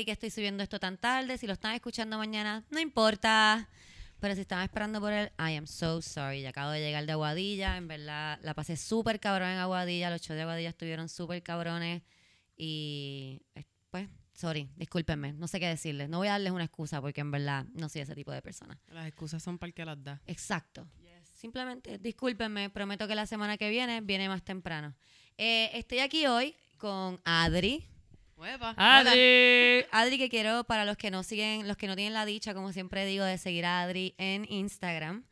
Sorry que estoy subiendo esto tan tarde. Si lo están escuchando mañana, no importa. Pero si están esperando por él, I am so sorry. Ya acabo de llegar de Aguadilla. En verdad, la pasé súper cabrón en Aguadilla. Los shows de Aguadilla estuvieron súper cabrones. Y, eh, pues, sorry, discúlpenme. No sé qué decirles. No voy a darles una excusa porque en verdad no soy ese tipo de persona. Las excusas son para el que las da. Exacto. Simplemente discúlpenme, prometo que la semana que viene viene más temprano. Eh, estoy aquí hoy con Adri. Adri. Adri que quiero para los que no siguen, los que no tienen la dicha, como siempre digo, de seguir a Adri en Instagram.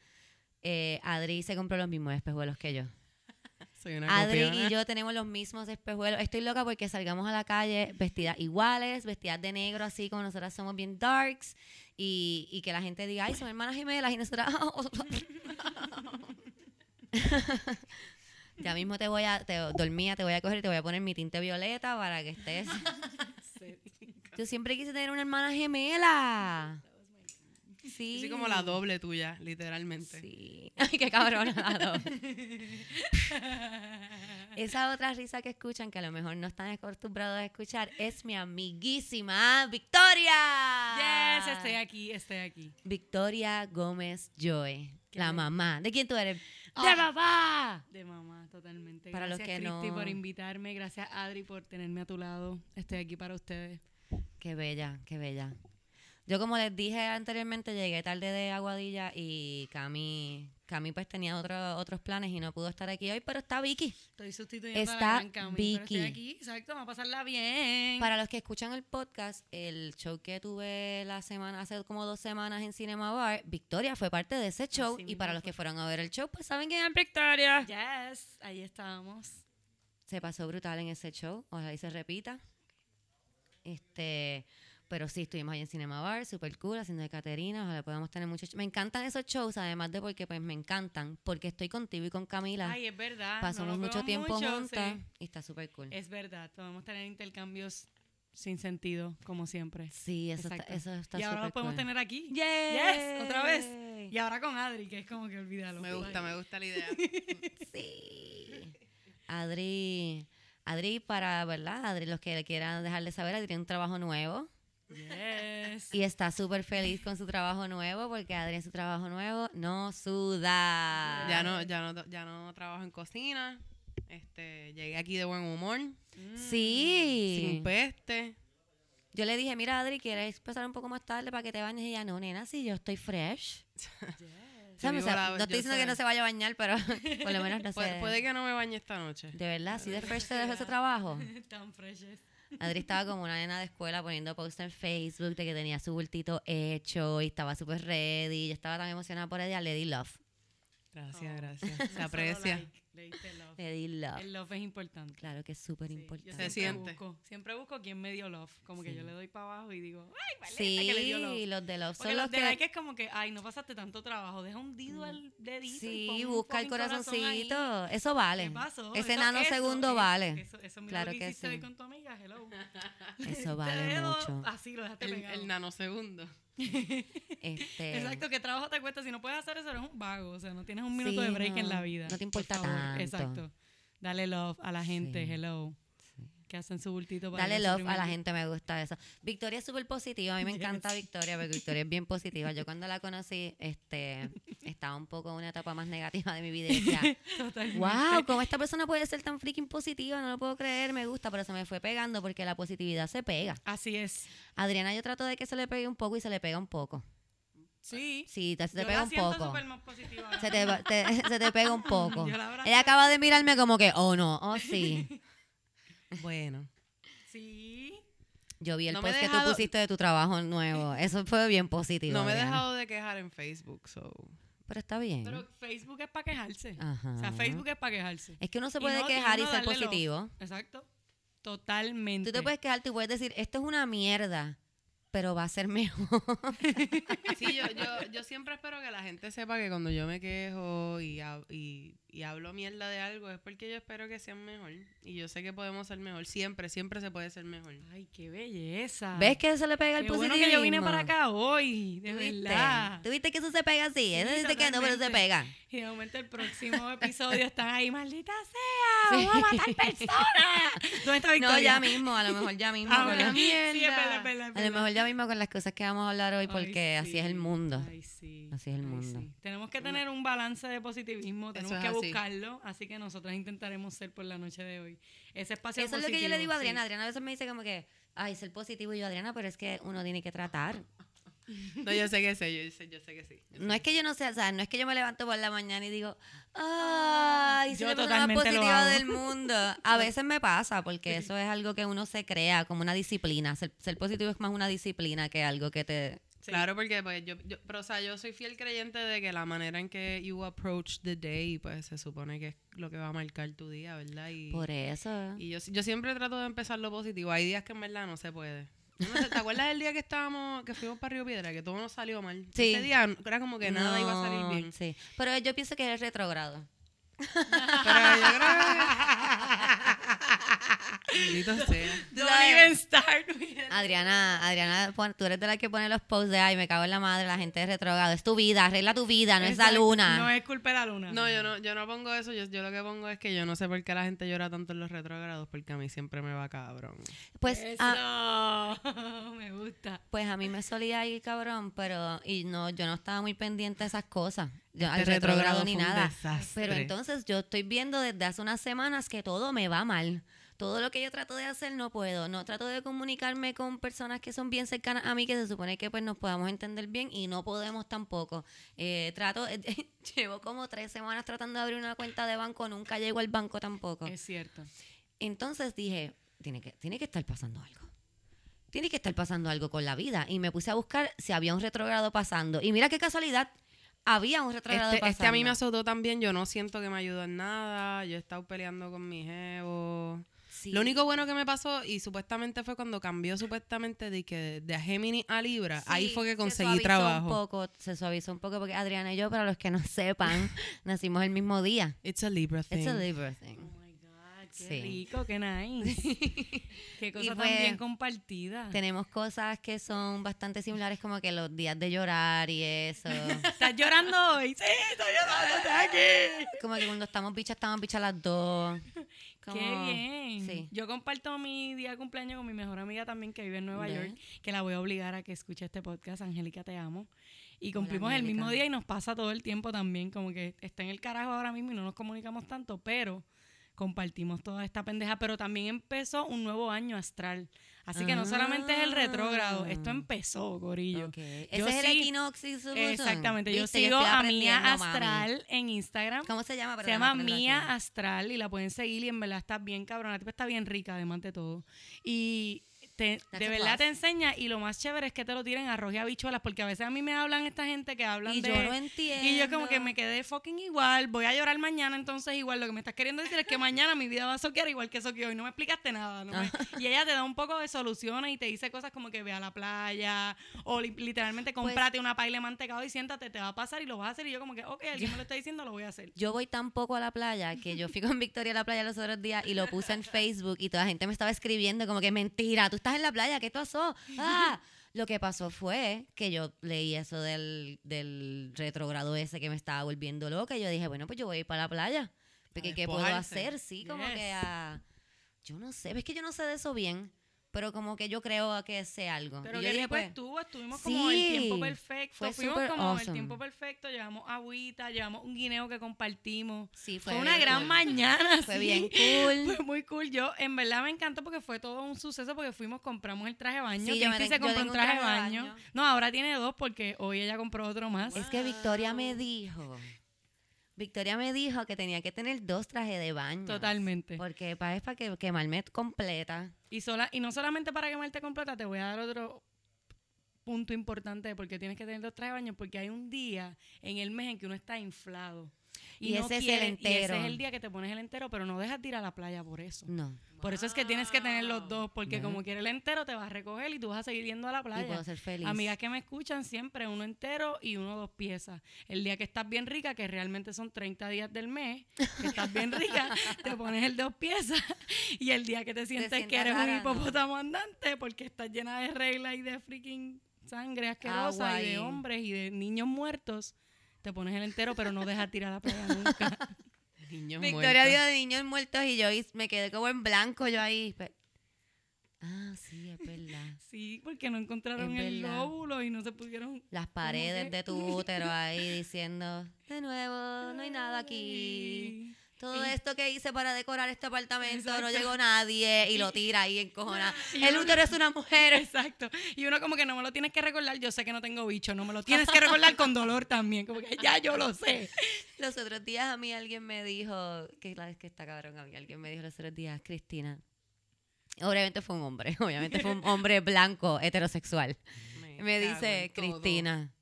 Eh, Adri se compró los mismos espejuelos que yo. Soy una Adri y yo tenemos los mismos espejuelos. Estoy loca porque salgamos a la calle vestidas iguales, vestidas de negro, así como nosotras somos bien darks. Y, y que la gente diga, ay, son hermanas gemelas. Y nosotras, ya mismo te voy a, te, dormía, te voy a coger y te voy a poner mi tinte violeta para que estés. Yo siempre quise tener una hermana gemela. Sí. Así como la doble tuya, literalmente. Sí. Ay, qué cabrona la doble. Esa otra risa que escuchan, que a lo mejor no están acostumbrados a escuchar, es mi amiguísima Victoria. Yes, estoy aquí, estoy aquí. Victoria Gómez Joy, la mamá. ¿De quién tú eres? Ah. ¡De papá! De mamá, totalmente. Para los gracias, que Cristi, no- por invitarme. Gracias, Adri, por tenerme a tu lado. Estoy aquí para ustedes. Qué bella, qué bella. Yo como les dije anteriormente, llegué tarde de Aguadilla y Cami, Cami pues tenía otro- otros planes y no pudo estar aquí hoy, pero está Vicky. Estoy sustituyendo Está a la gran Cami, pero Vicky. estoy aquí, exacto, vamos a pasarla bien. Para los que escuchan el podcast, el show que tuve la semana, hace como dos semanas en Cinema Bar, Victoria fue parte de ese show. Así y para los que fueron a ver el show, pues saben quién es Victoria. Yes, ahí estábamos. Se pasó brutal en ese show, ojalá y se repita. Este, pero sí, estuvimos ahí en Cinema Bar, super cool, haciendo de Caterina, ojalá podamos tener muchos Me encantan esos shows, además de porque pues me encantan, porque estoy contigo y con Camila. Ay, es verdad. Pasamos no mucho tiempo mucho, juntas sí. y está súper cool. Es verdad, podemos tener intercambios sin sentido, como siempre. Sí, eso está, Exacto. eso está y ahora los podemos cool. tener aquí. Yes, otra vez. Y ahora con Adri, que es como que olvídalo. Me gusta, me gusta la idea. Sí. Adri, Adri para, ¿verdad? Adri, los que le quieran dejarle saber, Adri tiene un trabajo nuevo Yes. y está súper feliz con su trabajo nuevo porque Adri en su trabajo nuevo no suda. Ya no, ya no, ya no trabajo en cocina. Este, llegué aquí de buen humor, Sí. sin peste. Yo le dije, mira Adri, ¿quieres empezar un poco más tarde para que te bañes? Y ella, no, nena, si yo estoy fresh. O sea, Yo o sea, vivo la- no estoy diciendo que no se vaya a bañar, pero por lo menos no Puede, sé. puede que no me bañe esta noche. De verdad, así de fresh te dejó ese trabajo. Tan freshes. Adri estaba como una nena de escuela poniendo post en Facebook de que tenía su bultito hecho y estaba súper ready. Yo estaba tan emocionada por ella. Le di love. Gracias, Oh. gracias. Se aprecia. Le diste love. Le di love. El love es importante. Claro que es súper Sí, yo importante. Siempre siente. Busco, siempre busco quien me dio love. Como que yo le doy para abajo y digo, ay, vale, Sí, que le dio love. los de love Porque son los los de que... like es como que, ay, no pasaste tanto trabajo. Deja hundido el dedito. y Sí, pon un busca el fucking corazón ahí. corazoncito. Eso vale. ¿Qué pasó? Ese Eso- nanosegundo eso, vale. Eso, eso, mira Claro lo que, que hiciste sí. hoy con tu amiga, hello. Eso vale mucho. Así lo dejaste El, pegado. el nanosegundo. Este, Exacto, ¿qué trabajo te cuesta? Si no puedes hacer eso, eres un vago. O sea, no tienes un minuto de break en la vida. no te por importa tanto. Exacto. Dale love a la gente, Sí. hello. Que hacen su bultito para Dale love a la gente, me gusta eso. Victoria es súper positiva, a mí me encanta Victoria, porque Victoria es bien positiva. Yo cuando la conocí, este, estaba un poco en una etapa más negativa de mi vida y decía, wow, ¿cómo esta persona puede ser tan freaking positiva? No lo puedo creer, me gusta, pero se me fue pegando porque la positividad se pega. Así es. Adriana, yo trato de que se le pegue un poco y se le pega un poco. Sí. Sí, te, se te Yo pega la un poco. súper más positiva. Se te, se te pega un poco. Ella acaba de mirarme como que, oh no, oh sí. Bueno. Sí. Yo vi el No post que tú pusiste de tu trabajo nuevo. Eso fue bien positivo. No me he dejado de quejar en Facebook, so. Pero está bien. Pero Facebook es para quejarse. Ajá. O sea, Facebook es para quejarse. Es que uno se Y puede y quejar y, ser positivo. Exacto. Totalmente. Tú te puedes quejar, tú puedes decir, esto es una mierda, pero va a ser mejor. Sí, yo, yo, yo siempre espero que la gente sepa que cuando yo me quejo y, y y hablo mierda de algo es porque yo espero que sean mejor. Y yo sé que podemos ser mejor. Siempre, siempre se puede ser mejor. Ay, qué belleza. ¿Ves que eso le pega el Qué bueno positivismo? que yo vine para acá hoy, de ¿Tú viste? verdad. ¿Tú viste que eso se pega así? Eso Sí, dice que no, pero se pega. Y de momento el próximo episodio están ahí, maldita sea, vamos a matar personas. ¿Dónde está Victoria? No, ya mismo, a lo mejor ya mismo. Ah, con bueno, la- sí, A lo mejor ya mismo con las cosas que vamos a hablar hoy, Ay, porque así es el mundo. ay, sí, Así es el ay, mundo. sí. Tenemos que tener un balance de positivismo, tenemos es que. Buscarlo, así que nosotros intentaremos ser por la noche de hoy. Ese espacio Eso es lo que yo le digo a Adriana. sí. Adriana a veces me dice como que, ay, ser positivo. Y yo, Adriana, pero es que uno tiene que tratar. No, yo sé que sé, yo sé, yo sé que sí. Sé No es que yo no sea, o sea, no es que yo me levanto por la mañana y digo, ay, soy la persona más positiva del mundo. A veces me pasa, porque eso es algo que uno se crea como una disciplina. Ser, ser positivo es más una disciplina que algo que te... Sí. Claro, porque pues yo, yo, pero o sea, yo soy fiel creyente de que la manera en que you approach the day, pues se supone que es lo que va a marcar tu día, ¿verdad? Y, Por eso. y yo, yo siempre trato de empezar lo positivo. Hay días que en verdad no se puede. No ¿Te acuerdas del día que estábamos, que fuimos para Río Piedra, que todo nos salió mal? Sí. Ese día era como que nada iba a salir bien. Sí. Pero yo pienso que es retrogrado. Pero yo creo que... Maldito sea. Don't even start with it. Adriana, Adriana, pon- tú eres de la que pone los posts de ay, me cago en la madre, la gente es retrogrado. Es tu vida, arregla tu vida, no es la Exacto, luna. No es culpa de la luna. No, yo no, yo no pongo eso. Yo, yo lo que pongo es que yo no sé por qué la gente llora tanto en los retrogrados, porque a mí siempre me va cabrón. Pues, Eso. ah, me gusta. pues a mí me solía ir cabrón, pero y no, yo no estaba muy pendiente de esas cosas. Yo, al Este ni fue un nada. desastre. Pero entonces yo estoy viendo desde hace unas semanas que todo me va mal. Todo lo que yo trato de hacer no puedo. No trato de comunicarme con personas que son bien cercanas a mí, que se supone que pues nos podamos entender bien y no podemos tampoco. Eh, trato, llevo como tres semanas tratando de abrir una cuenta de banco, nunca llego al banco tampoco. Es cierto. Entonces dije, tiene que, tiene que estar pasando algo. Tiene que estar pasando algo con la vida. Y me puse a buscar si había un retrogrado pasando. Y mira qué casualidad, había un retrogrado Este, pasando. este a mí me azotó también. Yo no siento que me ayudó en nada. Yo he estado peleando con mi jevo. Sí. Lo único bueno que me pasó, y supuestamente fue cuando cambió supuestamente de que de Géminis a Libra, ahí fue que se conseguí suavizó trabajo. Un poco, se suavizó un poco porque Adriana y yo, para los que no sepan, nacimos el mismo día. It's a Libra thing. It's a Libra thing. Qué Sí. rico, qué nice. qué cosa fue- tan bien compartida. Tenemos cosas que son bastante similares, como que los días de llorar y eso. ¿Estás llorando hoy? Sí, estoy llorando, estás aquí. como que cuando estamos bichas, estamos bichas las dos. Qué bien. Sí. Yo comparto mi día de cumpleaños con mi mejor amiga también que vive en Nueva. York, que la voy a obligar a que escuche este podcast. Angélica, te amo. Y cumplimos el mismo día y nos pasa todo el tiempo también, como que está en el carajo ahora mismo y no nos comunicamos tanto, pero compartimos toda esta pendeja. Pero también empezó un nuevo año astral. Así que no solamente es el retrógrado, esto Ah. empezó, Gorillo. Ok. Ese es el sí- equinoccio. Exactamente, yo sigo a Mía mami. Astral en Instagram. ¿Cómo se llama? Se llama Mía. Astral y la pueden seguir y en verdad está bien cabrona. La tipa está bien rica, además de todo. Y te- That's de verdad te enseña y lo más chévere es que te lo tiren a arroz y habichuelas porque a veces a mí me hablan esta gente que hablan Y de... yo no entiendo. Y yo como que me quedé fucking igual, voy a llorar mañana, entonces igual lo que me estás queriendo decir es que mañana mi vida va a soquear igual que soqueó y no me explicaste nada. no me- y ella te da un poco de soluciones y te dice cosas como que ve a la playa o li- literalmente Pues cómprate una paila de mantecado y siéntate, te va a pasar y lo vas a hacer y yo como que, ok, alguien me lo está diciendo, lo voy a hacer. Yo voy tan poco a la playa que yo fui con Victoria a la playa los otros días y lo puse en Facebook y toda la gente me estaba escribiendo como que mentira, tú estás en la playa, ¿qué pasó? Ah, lo que pasó fue que yo leí eso del, del retrogrado ese que me estaba volviendo loca y yo dije, bueno, pues yo voy a ir para la playa. Porque ¿qué puedo hacer? Sí, como Yes. que a... Yo no sé, es que yo no sé de eso bien, pero como que yo creo que sé algo. Pero y yo dije, rico pues, estuvo, estuvimos como el tiempo perfecto. fue Fuimos como awesome. el tiempo perfecto, llevamos agüita, llevamos un guineo que compartimos. sí, Fue, fue, una gran cool. mañana. Fue sí. bien cool. Fue muy cool. Yo, en verdad, me encantó porque fue todo un suceso porque fuimos, compramos el traje de baño. Sí, yo me se compró un traje de traje de baño. baño. No, ahora tiene dos porque hoy ella compró otro más. Es que Victoria me dijo, Victoria me dijo que tenía que tener dos trajes de baño. Totalmente. Porque pa- es para que quemarme completa. Y, sola, y no solamente para quemarte completa, te voy a dar otro punto importante de por qué tienes que tener dos trajes de baño, porque hay un día en el mes en que uno está inflado. Y ese es el quieres- Y entero. ese es el día que te pones el entero, pero no dejas de ir a la playa por eso. No. Por eso es que tienes que tener los dos, porque como quieres el entero, te vas a recoger y tú vas a seguir yendo a la Y playa. puedo ser feliz. Amigas que me escuchan siempre, uno entero y uno dos piezas. El día que estás bien rica, que realmente son 30 días del mes, que estás bien rica, te pones el dos piezas. Y el día que te sientes que sientes eres rara, un ¿no? hipopótamo andante, porque estás llena de reglas y de freaking sangre asquerosa Agua y de y- hombres y de niños muertos, te pones el entero, pero no dejas tirar la playa nunca. Niños Victoria muertos. dio de niños muertos y yo me quedé como en blanco yo ahí. Ah, sí, es verdad. Sí, porque no encontraron el óvulo y no se pudieron Las paredes de tu útero ahí diciendo, de nuevo, no hay nada aquí. Todo esto que hice para decorar este apartamento no llegó nadie y lo tira ahí encojonada. Y El útero es una mujer. Exacto. Y uno como que no me lo tienes que recordar, yo sé que no tengo bicho, no me lo tienes que recordar con dolor también, como que ya yo lo sé. Los otros días a mí alguien me dijo, que la vez que está cabrón a mí, alguien me dijo los otros días, Cristina. Obviamente fue un hombre, obviamente fue un hombre blanco, heterosexual. Me dice. Cristina,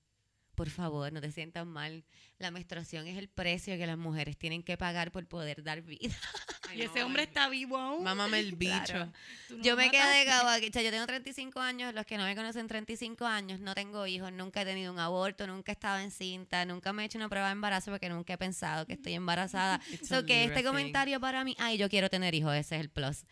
por favor, no te sientas mal. La menstruación es el precio que las mujeres tienen que pagar por poder dar vida. Ay, Y no, ese hombre está vivo aún. Mámame el bicho. Claro. Tú no Yo me quedé sea, yo tengo 35 años, los que no me conocen 35 años, no tengo hijos, nunca he tenido un aborto, nunca he estado encinta, nunca me he hecho una prueba de embarazo porque nunca he pensado que estoy embarazada. So que este thing. comentario para mí, ay, yo quiero tener hijos, ese es el plus.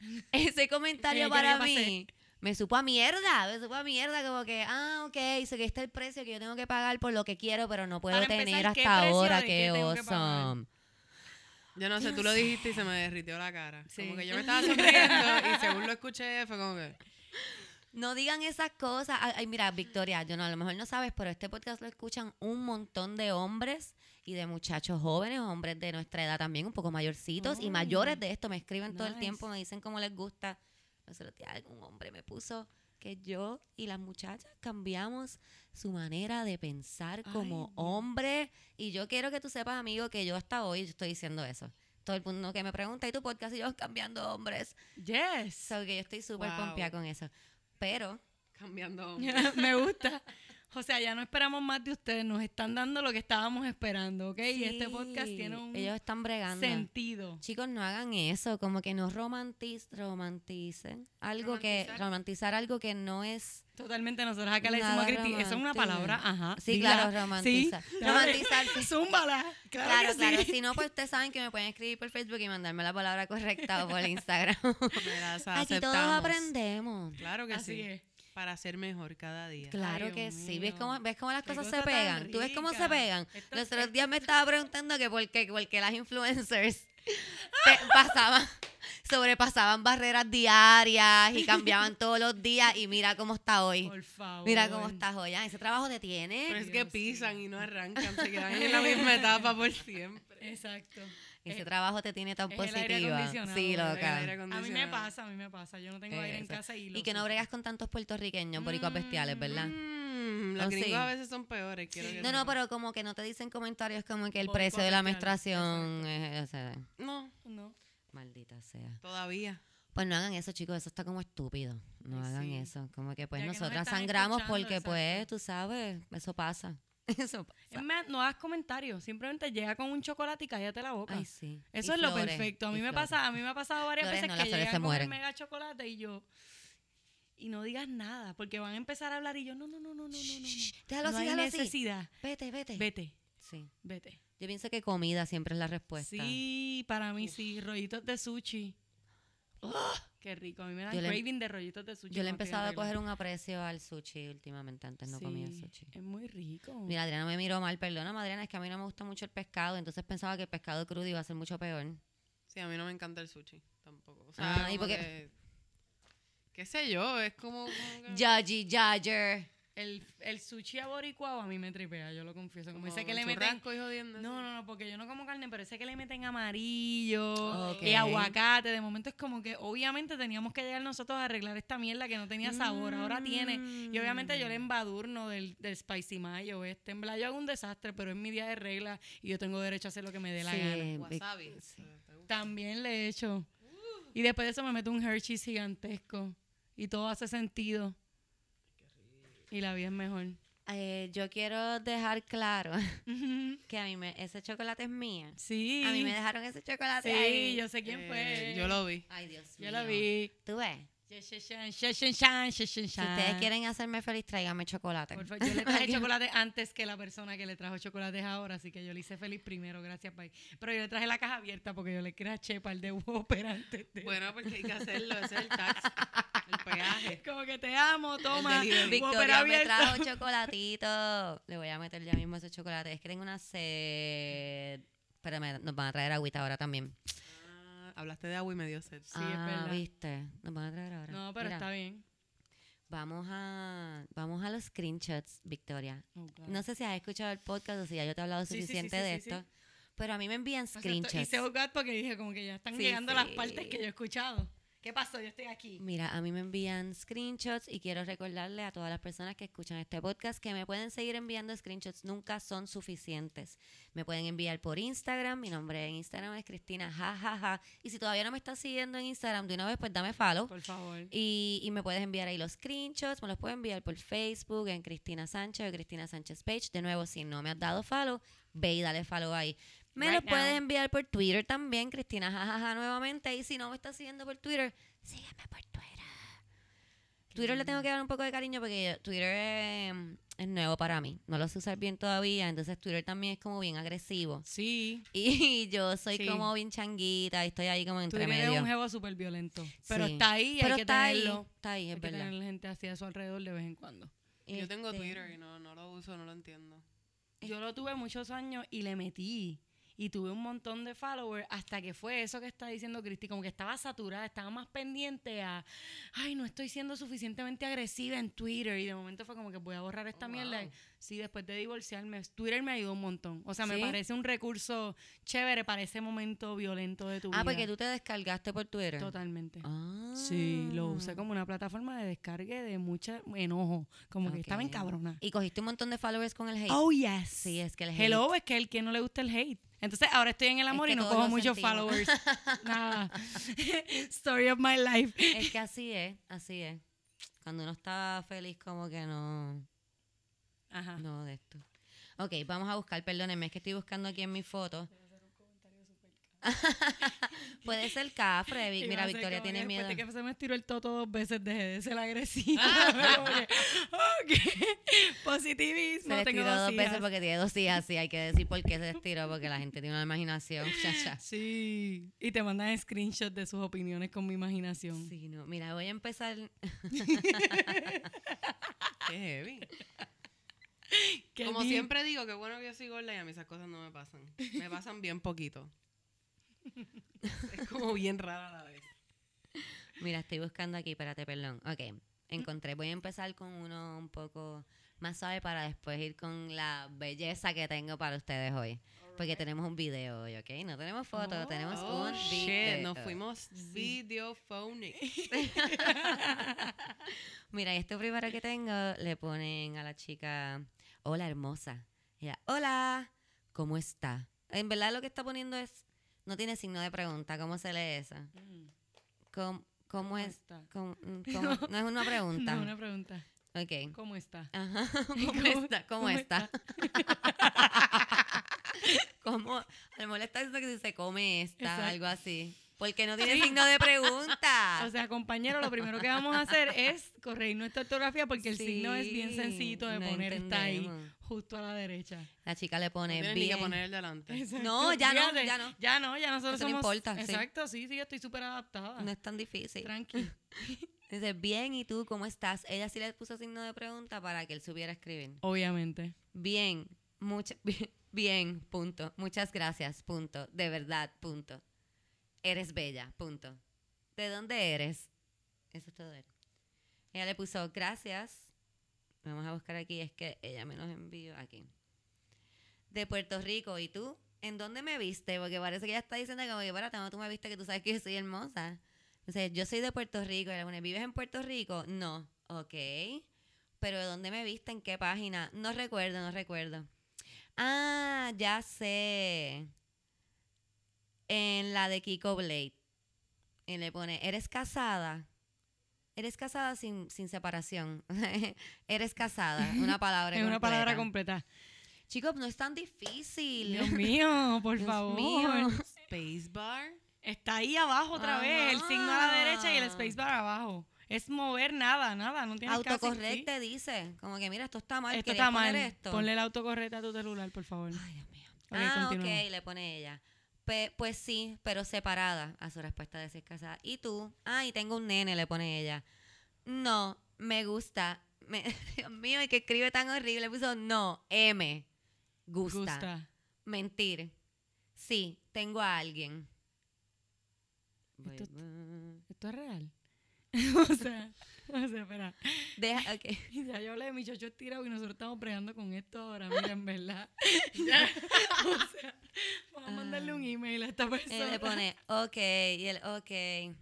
Ese comentario para pasé. Me supo a mierda, me supo a mierda, como que, ah, ok, so que este es el precio que yo tengo que pagar por lo que quiero, pero no puedo Para empezar, tener ¿qué hasta precio ahora, de qué qué tengo que pagar? awesome. Yo no sé, tú lo dijiste y se me derritió la cara. Sí. Como que yo me estaba sonriendo y según lo escuché fue como que... No digan esas cosas. Ay, ay, mira, Victoria, yo no, a lo mejor no sabes, pero este podcast lo escuchan un montón de hombres y de muchachos jóvenes, hombres de nuestra edad también, un poco mayorcitos y Oh. mayores de esto. Me escriben todo el Nice. tiempo, me dicen cómo les gusta. Los otros días un hombre me puso que yo y las muchachas cambiamos su manera de pensar como Dios. hombre. Y yo quiero que tú sepas, amigo, que yo hasta hoy estoy diciendo eso. Todo el mundo que me pregunta, ¿y tu podcast? Y yo cambiando hombres. Yes. So que yo estoy súper Wow. con eso. Pero Cambiando. me gusta. O sea, ya no esperamos más de ustedes, nos están dando lo que estábamos esperando, ¿ok? y este podcast tiene un Ellos están bregando. sentido. Chicos, no hagan eso, como que no romantiz, romanticen algo que Romantizar. algo que no es Totalmente, nosotros acá le decimos a Cristi, eso es una palabra, ajá. Sí, dila. claro, romantizar. Sí, Romantizar, sí. Zúmbala. Claro, Claro, que claro. sí. Si no, pues ustedes saben que me pueden escribir por Facebook y mandarme la palabra correcta o por Instagram. Aquí todos aprendemos. Claro que Así sí. es. Para ser mejor cada día. Claro Ay, que Dios sí. ¿Ves cómo, ¿Ves cómo las cosas cosa se pegan? ¿Tú ves cómo se pegan? Esto- Los otros días me estaba preguntando que por qué, por qué las influencers pasaban, sobrepasaban barreras diarias y cambiaban todos los días y mira cómo está hoy. Por favor. Mira cómo estás hoy. Ah, ese trabajo te tiene. Pero es que pisan y no arrancan, se quedan en la misma etapa por siempre. Exacto. Ese Eh, trabajo te tiene tan es el aire positiva. Sí, el aire loca. A mí me pasa, a mí me pasa. Yo no tengo aire en Eso. casa y lo Y que no bregas con tantos puertorriqueños, boricuas bestiales, ¿verdad? Mm, los gringos sí. a veces son peores. Quiero que No, no, pero como que no te dicen comentarios como que el precio de la menstruación es, o sea, No, No. maldita sea. todavía. Pues no hagan eso, chicos, eso está como estúpido. No hagan sí. eso. Como que pues Ya nosotras sangramos porque pues, tú sabes, eso pasa. Eso pasa. Es más, no hagas comentarios. Simplemente llega con un chocolate y cállate la boca. Ay, sí. Eso Y es lo flores, perfecto. A mí me pasa, a mí me ha pasado varias Flores veces no, que llegan con mueren. el mega chocolate y yo y no digas nada porque van a empezar a hablar y yo no no no no no no no. Déjalo no así, hay déjalo así. necesidad. Vete, vete. Vete, Sí. vete. Yo pienso que comida siempre es la respuesta. Sí, para mí sí, rollitos de sushi. Qué rico, a mí me dan Yo le- craving de rollitos de sushi. Yo le he empezado a coger un aprecio al sushi últimamente. Antes no comía Sí, sushi. Es muy rico. Mira, Adriana me miró mal, perdona, Adriana, es que a mí no me gusta mucho el pescado, entonces pensaba que el pescado crudo iba a ser mucho peor. Sí, a mí no me encanta el sushi tampoco. O sea, Ah, ¿y como por qué? que- qué sé yo, es como... como que- Judgy Judger. El, el sushi aboricuado a mí me tripea, yo lo confieso. Como, como ese que le meten y jodiendo. No, no, no, porque yo no como ese que le meten amarillo y aguacate, de momento es como que obviamente teníamos que llegar nosotros a arreglar esta mierda que no tenía sabor, ahora tiene. Y obviamente yo le Mm. embadurno del, del spicy mayo este, en verdad yo hago un desastre, pero es mi día de regla y yo tengo derecho a hacer lo que me dé la Sí, gana. También le he hecho. Y después de eso me meto un Hershey's gigantesco y todo hace sentido. Y la vida es mejor. Eh, yo quiero dejar claro que a mí me, ese chocolate es mío. Sí. A mí me dejaron ese chocolate Sí, ahí. yo sé quién Eh, fue. Yo lo vi. Ay, Dios Yo mío. lo vi. ¿Tú ves? Si ustedes quieren hacerme feliz, tráiganme chocolate. Por favor, yo le traje chocolate antes que la persona que le trajo chocolates ahora, así que yo le hice feliz primero, gracias, Pai. Pero yo le traje la caja abierta porque yo le craché par de Whopper antes de... Bueno, porque hay que hacerlo. Ese es el tax. El peaje. Como que te amo, toma. Victoria me trajo chocolatito. Le voy a meter ya mismo ese chocolate. Es que tengo una sed. Espérame, nos van a traer agüita ahora también. Hablaste de agua y me dio sed. Sí, es ah, verdad. viste. Nos van a traer ahora. No, pero Mira, está bien. Vamos a, vamos a los screenshots, Victoria. Oh. No sé si has escuchado el podcast o si ya yo te he hablado Sí, sí, sí, suficiente sí, de esto. Pero a mí me envían screenshots. Hice oh God porque dije como que ya están llegando las partes que yo he escuchado. ¿Qué pasó? Yo estoy aquí. Mira, a mí me envían screenshots y quiero recordarle a todas las personas que escuchan este podcast que me pueden seguir enviando screenshots, nunca son suficientes. Me pueden enviar por Instagram, mi nombre en Instagram es Cristina, jajaja. Y si todavía no me estás siguiendo en Instagram de una vez, pues dame follow. Por favor. Y, y me puedes enviar ahí los screenshots, me los puedes enviar por Facebook, en Cristina Sánchez o Cristina Sánchez Page. De nuevo, si no me has dado follow, ve y dale follow ahí. Me Right los puedes enviar por Twitter también, Cristina jajaja nuevamente. Y si no me estás siguiendo por Twitter, sígueme por Twitter. Twitter le tengo que dar un poco de cariño porque Twitter es, es nuevo para mí. No lo sé usar bien todavía, entonces Twitter también es como bien agresivo. Sí. Y yo soy Sí. como bien changuita y estoy ahí como Tú entre eres medio. un jevo súper violento. Pero Sí. está ahí y Pero hay que está ahí, tenerlo. está ahí, es hay que verdad. tener gente así a su alrededor de vez en cuando. Yo tengo Este, Twitter y no, no lo uso, no lo entiendo. Yo lo tuve muchos años y le metí. Y tuve un montón de followers hasta que fue eso que está diciendo Cristi, como que estaba saturada, estaba más pendiente a, ay, no estoy siendo suficientemente agresiva en Twitter. Y de momento fue como que voy a borrar esta mierda. Sí, después de divorciarme, Twitter me ayudó un montón. O sea, me parece un recurso chévere para ese momento violento de tu vida. Ah, porque tú te descargaste por Twitter. Totalmente. Ah. Sí, lo usé como una plataforma de descargue de mucho enojo. Como que estaba encabrona. Y cogiste un montón de followers con el hate. Oh, yes. Sí, es que el hate. Hello, es que el que no le gusta el hate. Entonces ahora estoy en el amor que y no cojo muchos sentimos. followers. Nada. Story of my life. Es que así es, así es. Cuando uno está feliz, como que no. Ajá. No de esto. Ok, vamos a buscar, perdónenme, es que estoy buscando aquí en mi foto. Puede ser cafre, Vic. Mira, Victoria tiene que miedo. Después de que se me estiró el toto dos veces, dejé de ser agresiva. Como que, ok. Positivismo. Se le estiró dos veces porque tiene dos hijas, sí, hay que decir por qué se estiró, porque la gente tiene una imaginación. chacha. Sí. Y te mandan screenshots de sus opiniones con mi imaginación. Sí, no. Mira, voy a empezar. Qué heavy. Como deep. siempre digo, qué bueno que yo soy gorda y a mí esas cosas no me pasan. Me pasan bien poquito. Es como bien rara a la vez. Mira, estoy buscando aquí, espérate, perdón. Ok, encontré. Voy a empezar con uno un poco más suave para después ir con la belleza que tengo para ustedes hoy. Porque tenemos un video hoy, ¿ok? No tenemos fotos, tenemos Oh, un shit, video. nos fuimos videophonic. Mira, este primero que tengo le ponen a la chica, hola hermosa. Ella, hola, ¿cómo está? En verdad lo que está poniendo es, no tiene signo de pregunta, ¿cómo se lee eso? Mm. ¿Cómo, cómo es? está? ¿Cómo- mm, cómo- no es una pregunta. No, una pregunta. Ok. ¿Cómo está? Ajá. ¿Cómo, ¿Cómo- está? ¿Cómo, cómo está? ¿Cómo? A lo mejor le está diciendo que si se come esta, Exacto. algo así. Porque no tiene signo de pregunta. O sea, compañero, lo primero que vamos a hacer es corregir nuestra ortografía porque el signo es bien sencillito de no poner está ahí, entendemos. justo a la derecha. La chica le No pone ni bien. que poner el delante. No, ya no, ya no. Ya no, ya nosotros Eso no somos... importa, sí. Exacto, sí, sí, yo estoy súper adaptada. No es tan difícil. Tranqui. Dice, bien, ¿y tú cómo estás? Ella sí le puso signo de pregunta para que él supiera escribir. Obviamente. Bien, mucha, bien, bien, punto. Muchas gracias, punto. De verdad, punto. Eres bella, punto. ¿De dónde eres? Eso es todo. él. Ella le puso gracias. Vamos a buscar aquí, es que ella me los envió aquí. De Puerto Rico, ¿y tú? ¿En dónde me viste? Porque parece que ella está diciendo que, espérate, no, tú me viste que tú sabes que yo soy hermosa. Entonces, yo soy de Puerto Rico. Y le ¿vives en Puerto Rico? No. Ok. ¿Pero de dónde me viste? ¿En qué página? No recuerdo, no recuerdo. Ah, ya sé. En la de Kiko Blade. Y le pone, ¿eres casada? Eres casada sin, sin separación. Eres casada. Una palabra Es una palabra completa. completa. Chicos, no es tan difícil. Dios mío, por Dios favor. mío. Spacebar. Está ahí abajo otra vez, el signo a la derecha y el spacebar abajo. Es mover nada, nada, no tienes casi- Autocorrecte dice. Como que mira, esto está mal. Esto ¿querías está mal. esto? Ponle el autocorrecta a tu celular, por favor. Ay, Dios mío. Ah, continúa. ok, le pone ella. Pe- pues sí, pero separada a su respuesta de si es casada. ¿Y tú? Ah, y tengo un nene, le pone ella. No, me gusta. Me- Dios mío, el que escribe tan horrible puso no, M. Gusta. Gusta. Mentir. Sí, tengo a alguien. Esto-. ¿Esto es real? o sea, o sea, espera. Deja, ok. Ya yo hablé de mi chocho estirado y nosotros estamos pregando con esto ahora, mira, en verdad. o sea, vamos a mandarle un email a esta persona. Él le pone, ok, y él, ok.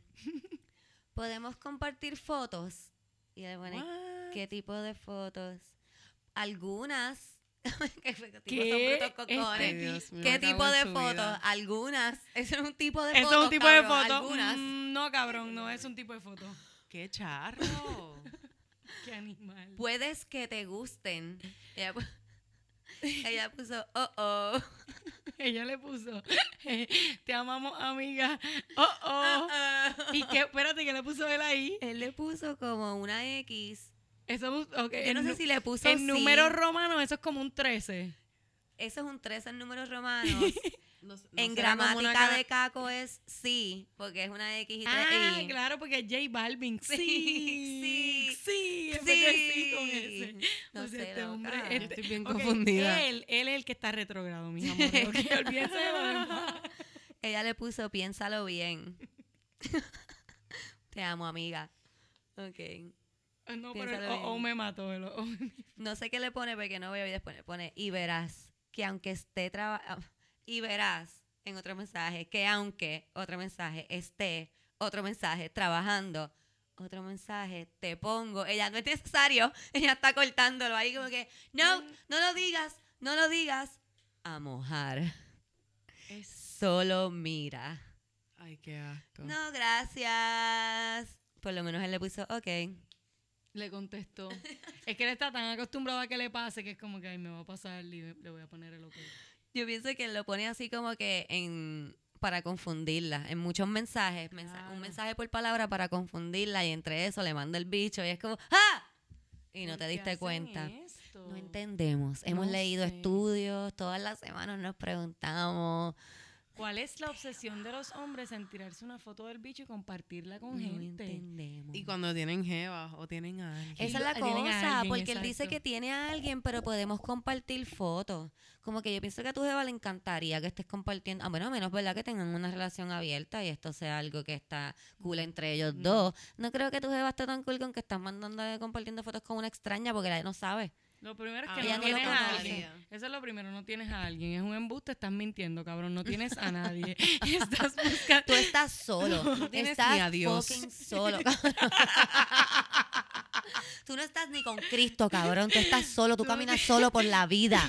¿Podemos compartir fotos? Y él pone, What? ¿qué tipo de fotos? Algunas. ¿Qué Este cocones. Ay, Dios mío, ¿Qué me cago tipo de fotos? Algunas. Eso es un tipo de Eso fotos. es un tipo de foto. Algunas. Mm, no, cabrón, no es un tipo de foto. ¡Qué charro! Qué animal. Puedes que te gusten. Ella, pu- ella puso, oh, oh. Ella le puso, te amamos, amiga. Oh, oh. Y que, espérate, que le puso él ahí. Él le puso como una X. Eso, ok, Yo no sé si le puso En sí. números romanos, eso es como un 13. Eso es un 13 en números romanos. No- no en gramática ca- de caco es sí, porque es una X y tres Ah, Y. claro, porque es J Balvin. Sí, Sí, sí, sí. sí. con ese. No O sea, sé, este loca. hombre. Yo este- estoy bien ok, confundida. Él, él es el que está retrogrado, mis amores. ok, olvídense de lo demás. Ella le puso piénsalo bien. Te amo, amiga. Ok. Ah, No, pero el o, me mató. el o- o me- No sé qué le pone porque no veo y después le pone y verás que aunque esté trabajando y verás en otro mensaje que aunque otro mensaje esté otro mensaje trabajando otro mensaje te pongo ella no es necesario ella está cortándolo ahí como que no no lo digas no lo digas a mojar solo mira Ay, qué asco. no gracias por lo menos él le puso ok Le contestó. es que él está tan acostumbrado a que le pase que es como que ay, me va a pasar y le voy a poner el ok. Yo pienso que lo pone así como que en para confundirla, en muchos mensajes, mensa- un mensaje por palabra para confundirla y entre eso le manda el bicho y es como ¡ah! Y no ¿Por te diste cuenta. esto? No entendemos. Hemos No leído sé. estudios, todas las semanas nos preguntamos. ¿Cuál es la obsesión de los hombres en tirarse una foto del bicho y compartirla con No gente? entendemos. Y cuando tienen jeva o tienen a alguien. Esa es la cosa, alguien, porque él dice que tiene a alguien, pero podemos compartir fotos. Como que yo pienso que a tu jeva le encantaría que estés compartiendo, ah, bueno, a menos verdad que tengan una relación abierta y esto sea algo que está cool entre ellos dos. No creo que tu jeva esté tan cool con que estás mandando compartiendo fotos con una extraña porque la no sabe. Lo primero es Ah, que ella no tienes a alguien. Eso es lo primero, no tienes a alguien. Es un embuste, estás mintiendo, cabrón. No tienes a nadie. estás buscando. Tú estás solo. No tienes estás ni a Dios. fucking solo. tú no estás ni con Cristo, cabrón. Tú estás solo. Tú caminas solo por la vida.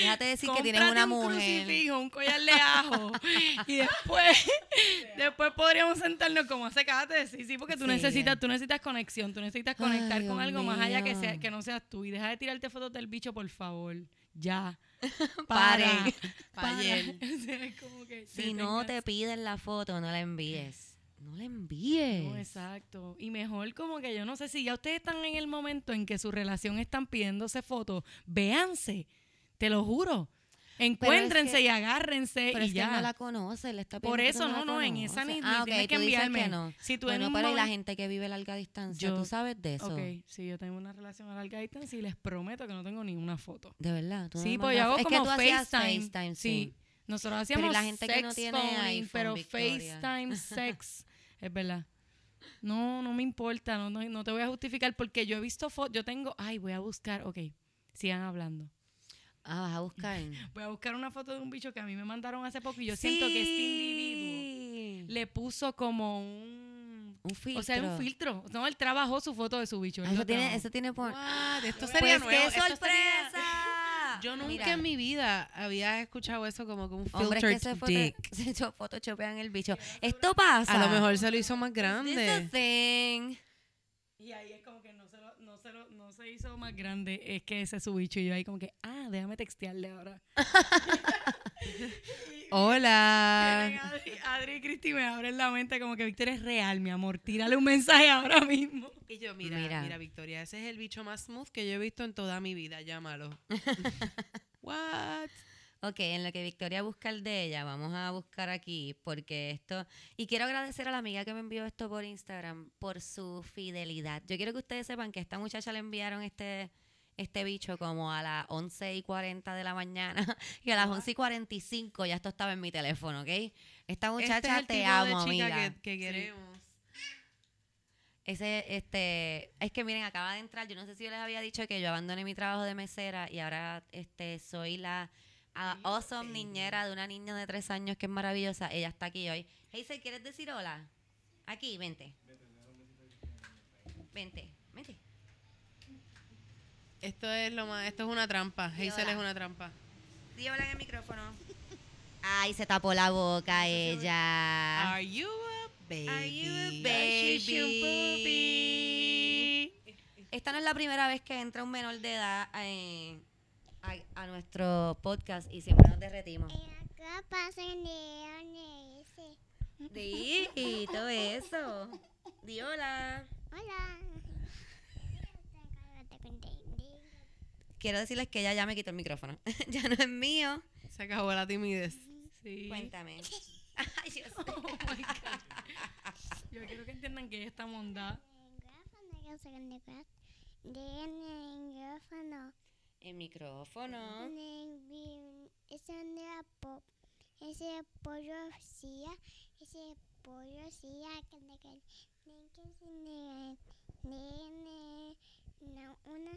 Déjate decir que tienes una un mujer. crucifijo, un collar de ajo. y después, después podríamos sentarnos como hace Kate. Sí, sí, porque tú Sí. necesitas, tú necesitas conexión, tú necesitas conectar Ay, con Dios algo más allá que, sea, que no seas tú. Y deja de tirarte fotos del bicho, por favor. Ya. Paren. Para. Como que Si no te piden la foto, no la envíes. No la envíes. No, exacto. Y mejor como que yo no sé si ya ustedes están en el momento en que su relación están pidiéndose fotos, véanse, te lo juro. Encuéntrense que- y agárrense Pero y es que ya. él no la conoce, le está Por que eso, no, no, en esa conoce. ni- ah, ok, tienes que enviarme. no. Si tú bueno, pero y la gente que vive a larga distancia, Yo- ¿tú sabes de eso? Ok, sí, yo tengo una relación a larga distancia y les prometo que no tengo ni una foto. De verdad. ¿Tú Sí, pues yo hago es que como tú FaceTime. FaceTime, sí. Nosotros Pero hacíamos y la gente que no tiene phoning, iPhone, pero Victoria. FaceTime sex, es verdad. No, no me importa, no, no, no te voy a justificar porque yo he visto fotos, yo tengo, ay, voy a buscar, ok, sigan hablando. Ah, vas a buscar. Voy a buscar una foto de un bicho que a mí me mandaron hace poco y yo siento que este individuo le puso como un... Un filtro. O sea, un filtro. No, él trabajó su foto de su bicho. Ah, Eso tiene, trabajó. eso tiene por... What? Esto Pues sería qué nuevo. Sería- sorpresa. Yo nunca Mira, en mi vida había escuchado eso como que un hombres filtered que se, foto, dick. se photoshopean el bicho. Esto pasa. A lo mejor se lo hizo más Is this grande. thing? Y ahí es como se hizo más grande, es que ese es su bicho. Y yo ahí como que, ah, déjame textearle ahora. Hola. Adri, Adri y Cristi me abren la mente como que Víctor es real, mi amor. Tírale un mensaje ahora mismo. Y yo, mira, Mira. mira, Victoria, ese es el bicho más smooth que yo he visto en toda mi vida, llámalo. What? Ok, en lo que Victoria busca el de ella, vamos a buscar aquí, porque esto... Y quiero agradecer a la amiga que me envió esto por Instagram por su fidelidad. Yo quiero que ustedes sepan que a esta muchacha le enviaron este, este bicho como a las 11 y 40 de la mañana y a las 11 y 45 ya esto estaba en mi teléfono, ¿ok? Esta muchacha este es el te tipo amo, de chica amiga. que, que queremos. Ese, este, es que miren, acaba de entrar, yo no sé si yo les había dicho que yo abandoné mi trabajo de mesera y ahora este, soy la awesome niñera de una niña de tres años que es maravillosa. Ella está aquí hoy. Hazel, ¿quieres decir hola? Aquí, vente. Vente, vente. Esto es lo más, esto es una trampa. Di Hazel hola. es una trampa. Di hola en el micrófono. Ay, se tapó la boca ella. Are you a baby? Are you a baby? Esta no es la primera vez que entra un menor de edad eh, a, a nuestro podcast y siempre nos derretimos. Acá pasan de ese. Di, todo eso. Di hola. Hola. Quiero decirles que ella ya me quitó el micrófono. ya no es mío. Se acabó la timidez. Sí. Cuéntame. Ay, Dios. Yo quiero que entiendan que ella está mondada. El micrófono. Ese pollo sí, ese pollo sí, que ne que ne que se ne ne no una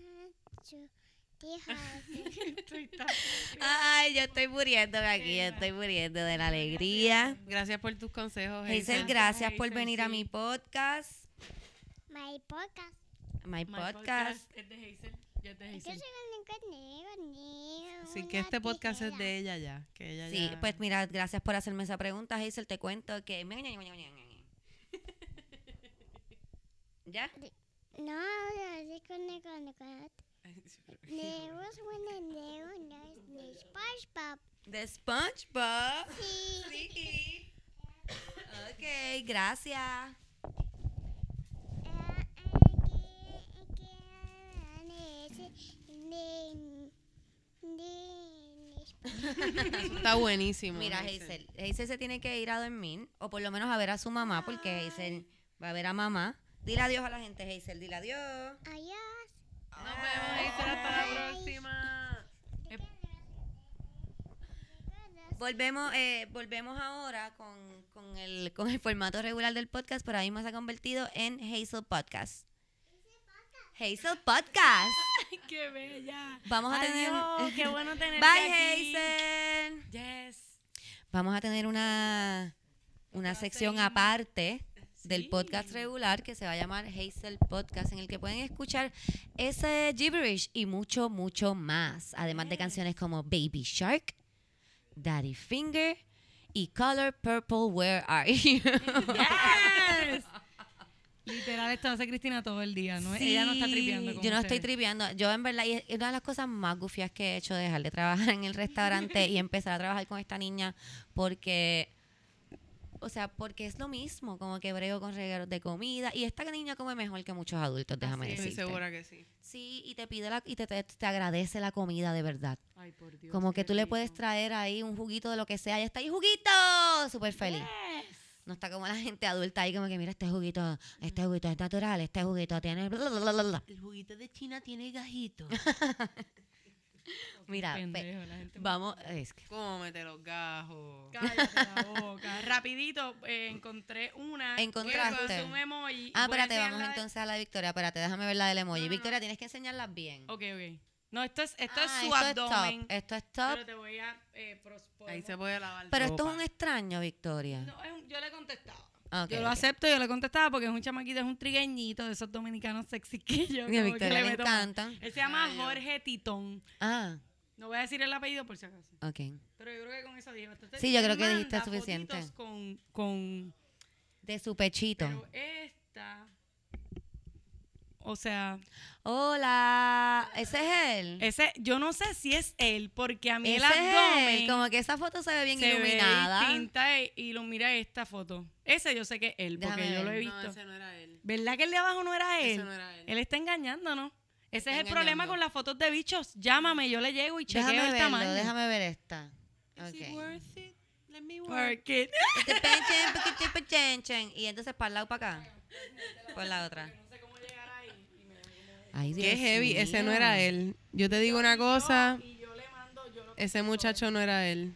chu Ay, yo estoy muriéndome aquí. Yo estoy muriendo de la alegría. Gracias por tus consejos, Hazel, gracias por venir a mi podcast. my podcast My, My podcast. es de Hazel. De que este podcast es de ella ya. Que ella Sí, ya- pues mira, gracias por hacerme esa pregunta, Hazel. Te cuento que. ¿Ya? no así con ne con ne con ne was ne SpongeBob De SpongeBob. sí Sí. Ok, gracias. Está buenísimo. Mira, Hazel, Hazel se tiene que ir a dormir, o por lo menos a ver a su mamá, porque Hazel va a ver a mamá. Dile adiós a la gente, Hazel, dile adiós. Adiós. Nos vemos, Hazel. Hasta la próxima. Volvemos, eh, volvemos ahora con, con el, con el formato regular del podcast, pero ahí mismo se ha convertido en Hazel Podcast. Hazel Podcast. ¡Qué bella! Vamos a tener. ¡Qué bueno tenerte Bye, aquí. Hazel. Yes. Vamos a tener una, una sección aparte del podcast regular que se va a llamar Hazel Podcast, en el que pueden escuchar ese gibberish y mucho, mucho más. Además de canciones como Baby Shark, Daddy Finger y Color Purple, Where Are You? Yes. Literal, esto hace Cristina todo el día, ¿no? Ella no está Sí, tripeando. como Yo no estoy tripeando. Yo, en verdad, y es una de las cosas más gufias que he hecho dejar de trabajar en el restaurante y empezar a trabajar con esta niña porque. O sea, porque es lo mismo, como que brego con regalos de comida. Y esta niña come mejor que muchos adultos, déjame Así es. Estoy decirte. segura que sí. Sí, y te pide la, y te, te, te agradece la comida de verdad. Ay, por Dios. Como que tú le puedes traer ahí un juguito de lo que sea. Y está ahí, juguito, súper feliz. Yes. No está como la gente adulta ahí como que mira este juguito, este juguito es natural, este juguito tiene... bla, bla, bla, bla, bla". El juguito de China tiene gajito. Mira, Pendejo, vamos, es que- Cómete los gajos. Cállate la boca. Rapidito, eh, encontré una. ¿Encontraste? Un emoji. Ah, espérate, vamos entonces a la Victoria. Espérate, déjame ver la del emoji. No, no, no. Victoria, tienes que enseñarlas bien. Ok, ok. No, esto es, esto Ah, es su esto abdomen. Es top. Esto es top. Pero te voy a. Eh, pros- Ahí se puede lavar Pero esto es un extraño, Victoria. No, es un- yo le contestaba. Ok, yo lo acepto, yo le contestaba porque es un chamaquito, es un trigueñito de esos dominicanos sexy que yo. Y a Victoria le meto- encantan. Él se llama Ay, Jorge Titón. Ah, No voy a decir el apellido por si acaso. ok. Pero yo creo que con eso dije bastante. Sí, yo creo que dijiste suficiente. Con, con, De su pechito. pero esta. O sea, Hola, ese es él. ese, yo no sé si es él, porque a mí el Ese es él. abdomen Como que esa foto se ve bien se iluminada. ve distinta y, y lo mira esta foto. Ese yo sé que es él, porque Déjame yo lo he visto. No, ese no era él. ¿Verdad que el de abajo no era él? Ese no era él. Él está engañando, ¿no? Ese Está es el problema con las fotos de bichos. Llámame, yo le llego y chequeo Déjame el verlo, tamaño. déjame ver esta. Is it worth it? Let me work. Porque Este. Y entonces para el lado para acá. Por la otra. Ay, Qué heavy, ese no era él. Yo te digo una cosa, y yo le mando, yo lo ese muchacho no era él.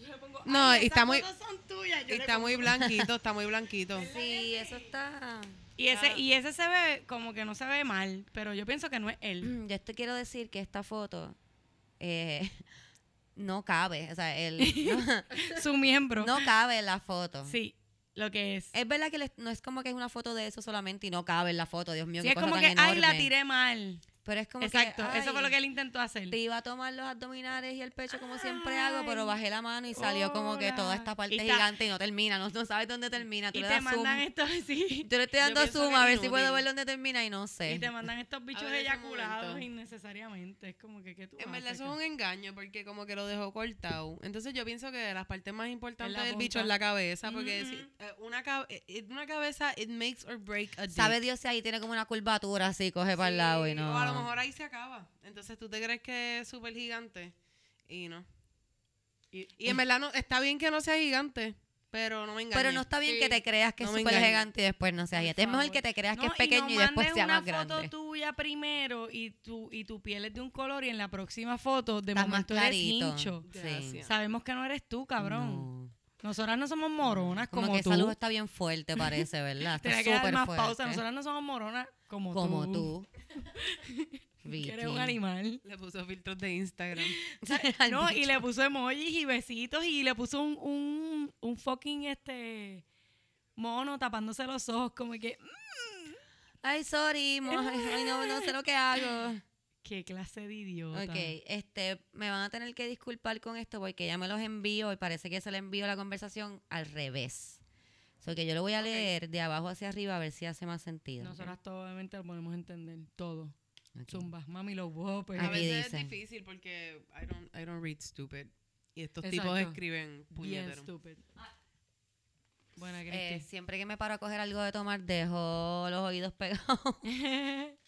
yo le pongo, No, "Ay, y está muy- fotos son tuyas", yo Y le está muy blanquito, está muy blanquito. Sí, eso está. Y ese, y ese se ve como que no se ve mal, pero yo pienso que no es él. Yo te quiero decir que esta foto eh, no cabe. O sea, el, Su miembro. no, no cabe en la foto. Sí, lo que es. Es verdad que no es como que es una foto de eso solamente y no cabe en la foto. Dios mío, Sí, qué es cosa como tan que, ay, la enorme". tiré mal. Pero es como Exacto, que, eso fue lo ay, que él intentó hacer. Te iba a tomar los abdominales y el pecho como siempre hago, pero bajé la mano y salió como que toda esta parte Y está- gigante y no termina, no, no sabes dónde termina. Tú Y le te das zoom. mandan estos, sí. Yo le estoy dando zoom a ver si puedo ver dónde termina y no sé. Y te mandan estos bichos eyaculados innecesariamente. Es como que, ¿qué tú En verdad eso es un engaño porque como que lo dejó cortado. Entonces yo pienso que las partes más importantes del bicho es la cabeza porque si, eh, una, cabe- eh, una cabeza it makes or break a dick. Sabe Dios si ahí tiene como una curvatura así, coge para el lado y no. Lo mejor ahí se acaba. Entonces tú te crees que es súper gigante y no. Y, y en verdad no, está bien que no sea gigante, pero no me engañes. Pero no está bien Sí. que te creas que no es súper gigante y después no sea gigante. Es mejor que te creas que es pequeño y, no después mandes sea una más grande. foto tuya primero y tu, y tu piel es de un color y en la próxima foto de Estás más momento eres hincho. Sí. Sabemos que no eres tú, cabrón. No. Nosotras no somos moronas Como, como, que tú. esa luz está bien fuerte, parece, ¿verdad? Está súper más fuerte. pausa. Nosotras no somos moronas como, Como tú. tú. Que eres un animal. Le puso filtros de Instagram. No, y le puso emojis y besitos y le puso un, un, un fucking este mono tapándose los ojos, como que, mm, Ay, sorry, ay, no, no sé lo que hago. qué clase de idiota. Ok, este, me van a tener que disculpar con esto porque ya me los envío y parece que se le envío la conversación al revés. So que yo lo voy a leer de abajo hacia arriba a ver si hace más sentido. Nosotras todo, obviamente lo podemos entender, todo. Ok. Zumba, mami, los whoppers. A veces es difícil porque I don't, I don't read stupid. Y estos Exacto. tipos escriben Bien puñetero. stupid. Buena, Eh, siempre que me paro a coger algo de tomar, dejo los oídos pegados.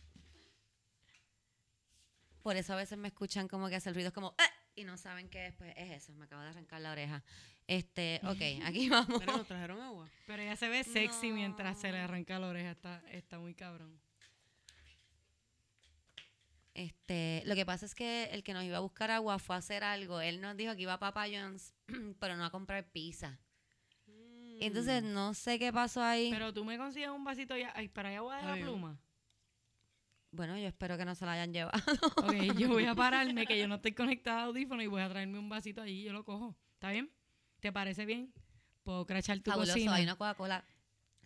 Por eso a veces me escuchan como que hace el ruido, es como, "Eh", y no saben qué después es eso. Me acabo de arrancar la oreja. Este, ok, aquí vamos. Mira, nos trajeron agua. Pero ella se ve sexy No. mientras se le arranca la oreja. Está, está muy cabrón. Este, lo que pasa es que el que nos iba a buscar agua fue a hacer algo. Él nos dijo que iba a Papa John's, pero no a comprar pizza. Entonces no sé qué pasó ahí. Pero tú me consigues un vasito ya. Ay, para allá agua de la pluma. bueno, yo espero que no se la hayan llevado. Ok, yo voy a pararme, que yo no estoy conectada a audífono y voy a traerme un vasito allí y yo lo cojo. ¿Está bien? ¿Te parece bien? Puedo crachar tu Fabuloso, cocina. hay una Coca-Cola.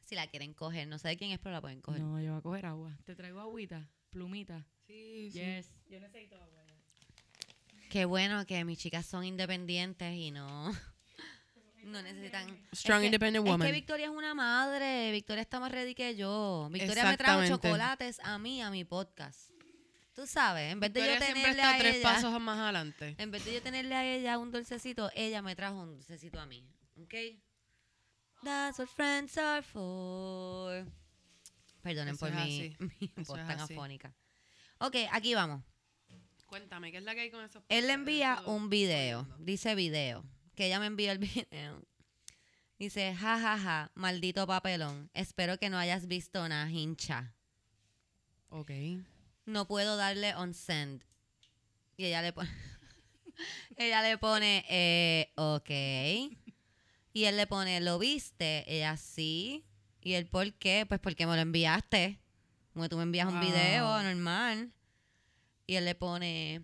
Si la quieren coger, no sé de quién es, pero la pueden coger. No, yo voy a coger agua. Te traigo agüita, plumita. Sí, sí. Yes. Yo necesito agua. ya. Qué bueno que mis chicas son independientes y no, no necesitan... Strong Es que- independent Es woman. que Victoria es una madre. Victoria está más ready que yo. Victoria me trajo chocolates a mí, a mi podcast. Tú sabes, en vez de yo Victoria tenerle está a tres ella... pasos más adelante. En vez de yo tenerle a ella un dulcecito, ella me trajo un dulcecito a mí. ¿Ok? That's what friends are for. Perdonen Eso por mi, mi voz tan afónica. Ok, aquí vamos. Cuéntame, ¿qué es la que hay con esos Él le envía un video. Dice video. Que ella me envía el video. Dice, ja, ja, ja, maldito papelón. Espero que no hayas visto una hincha. Ok. No puedo darle on send. Y ella le pone, ella le pone, eh, ok. Y él le pone, ¿lo viste? Ella, sí. ¿Y él por qué? Pues porque me lo enviaste. Como tú me envías un video Wow. normal. Y él le pone,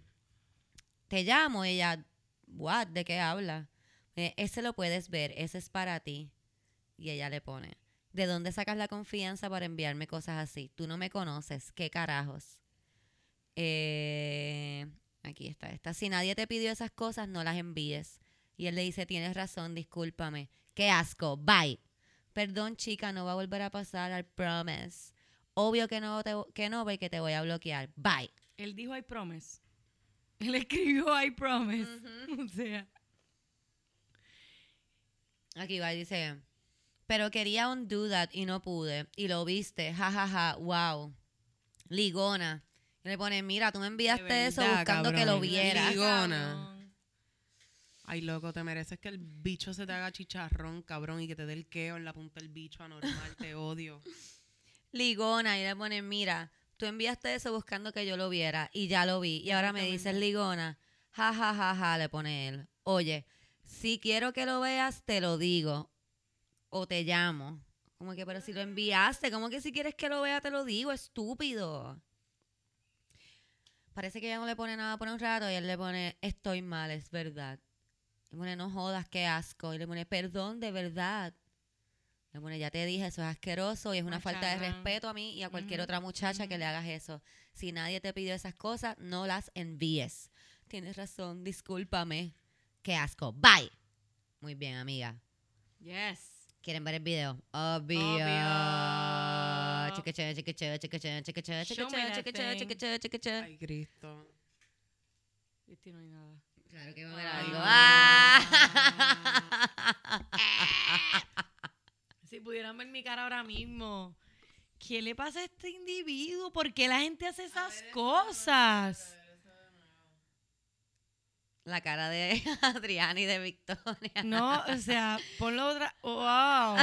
te llamo. Y ella, what? ¿De qué habla? Eh, ese lo puedes ver, ese es para ti. Y ella le pone, ¿de dónde sacas la confianza para enviarme cosas así? Tú no me conoces, ¿qué carajos? Eh, aquí está esta. Si nadie te pidió esas cosas, no las envíes. Y él le dice, tienes razón, discúlpame. Qué asco, bye. Perdón, chica, no va a volver a pasar, I promise. Obvio que no, te, que no, porque te voy a bloquear. Bye. Él dijo I promise. Él escribió I promise. O sea, Aquí va, dice, pero quería undo that y no pude. Y lo viste, jajaja, ja, ja, wow. Ligona. Y le pone, mira, tú me enviaste eso buscando que lo cabrón. viera. Ligona. Ay, loco, te mereces que el bicho se te haga chicharrón, cabrón, y que te dé el queo en la punta del bicho anormal. te odio. Ligona. Y le pone, mira, tú enviaste eso buscando que yo lo viera. Y ya lo vi. Y ahora me dices, Ligona. Ja, ja, ja, ja, le pone él. Oye, si quiero que lo veas, te lo digo. O te llamo. Como que, pero si lo enviaste, como que si quieres que lo vea, te lo digo, estúpido. Parece que ella no le pone nada por un rato y él le pone, estoy mal, es verdad. Le pone, no jodas, qué asco. Y le pone, perdón, de verdad. Le pone, ya te dije, eso es asqueroso y es una falta de respeto a mí y a cualquier otra muchacha que le hagas eso. Si nadie te pidió esas cosas, no las envíes. Tienes razón, discúlpame. Qué asco. Bye. Muy bien, amiga. Yes. ¿Quieren ver el video? Obvio. Obvio. Ay, Cristo. Este no hay nada. Claro que va a haber Ay, algo. Ah. Si pudieran ver mi cara ahora mismo. ¿Qué le pasa a este individuo? ¿Por qué la gente hace esas cosas? La cara de Adriana y de Victoria. No, o sea, ponlo otra. ¡Wow!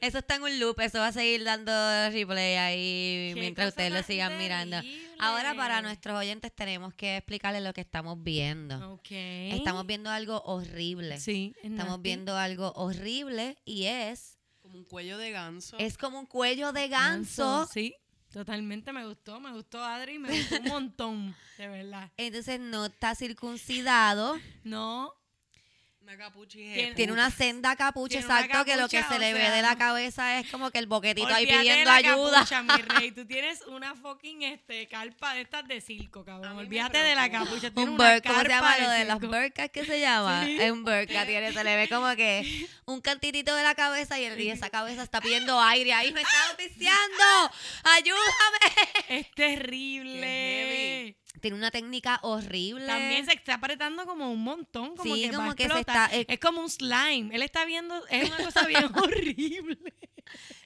Eso está en un loop, eso va a seguir dando replay ahí Qué mientras ustedes lo sigan mirando. Ahora para nuestros oyentes tenemos que explicarles lo que estamos viendo. Ok. Estamos viendo algo horrible. Sí, es Estamos nasty. viendo algo horrible y es Como un cuello de ganso. es como un cuello de ganso. Sí, totalmente me gustó. Me gustó Adri, me gustó un montón, de verdad. Entonces no está circuncidado. No, Una capucha y Tiene- Tiene una senda capucha, Tiene una exacto, que lo que capucha, se o le ve sea, de la cabeza es como que el boquetito ahí olvídate de pidiendo la ayuda. capucha, mi rey. Tú tienes una fucking este, carpa de estas de circo, A cabrón. mí me Olvídate de la preocupa. capucha. Tienes Un una burka, ¿cómo se carpa llama lo de las circo. burkas que se llama? Sí. Es un burka, tiene, se le ve como que un cantitito de la cabeza y, el- y esa cabeza está pidiendo aire ahí, me está noticiando, ayúdame. Es terrible. Tiene una técnica horrible. También se está apretando como un montón, como Sí, que va como a que se explotar. Está- eh, Es como un slime. Él está viendo, es una cosa bien horrible.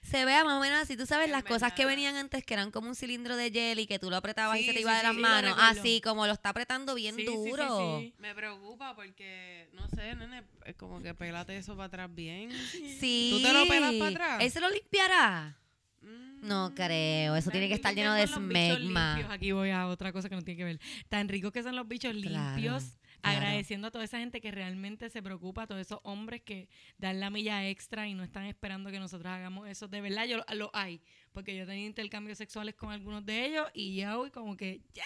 Se vea más o menos así. Tú sabes las cosas que venían antes que eran como un cilindro de jelly que tú lo apretabas y Sí, se te sí, iba de las sí, manos. Así como lo está apretando bien Sí, sí, sí, duro. sí. Me preocupa porque, no sé, nene, es como que pélate eso para atrás bien. Sí. ¿Tú te lo pelas para atrás? ¿Él se lo limpiará? Mm. No creo. Eso tiene que estar lleno de smegma. Aquí voy a otra cosa que no tiene que ver. Tan ricos que son los bichos Claro, limpios. Claro. Agradeciendo a toda esa gente que realmente se preocupa, a todos esos hombres que dan la milla extra y no están esperando que nosotros hagamos eso. De verdad, yo lo, hay. Porque yo he tenido intercambios sexuales con algunos de ellos y ya hoy como que, ya.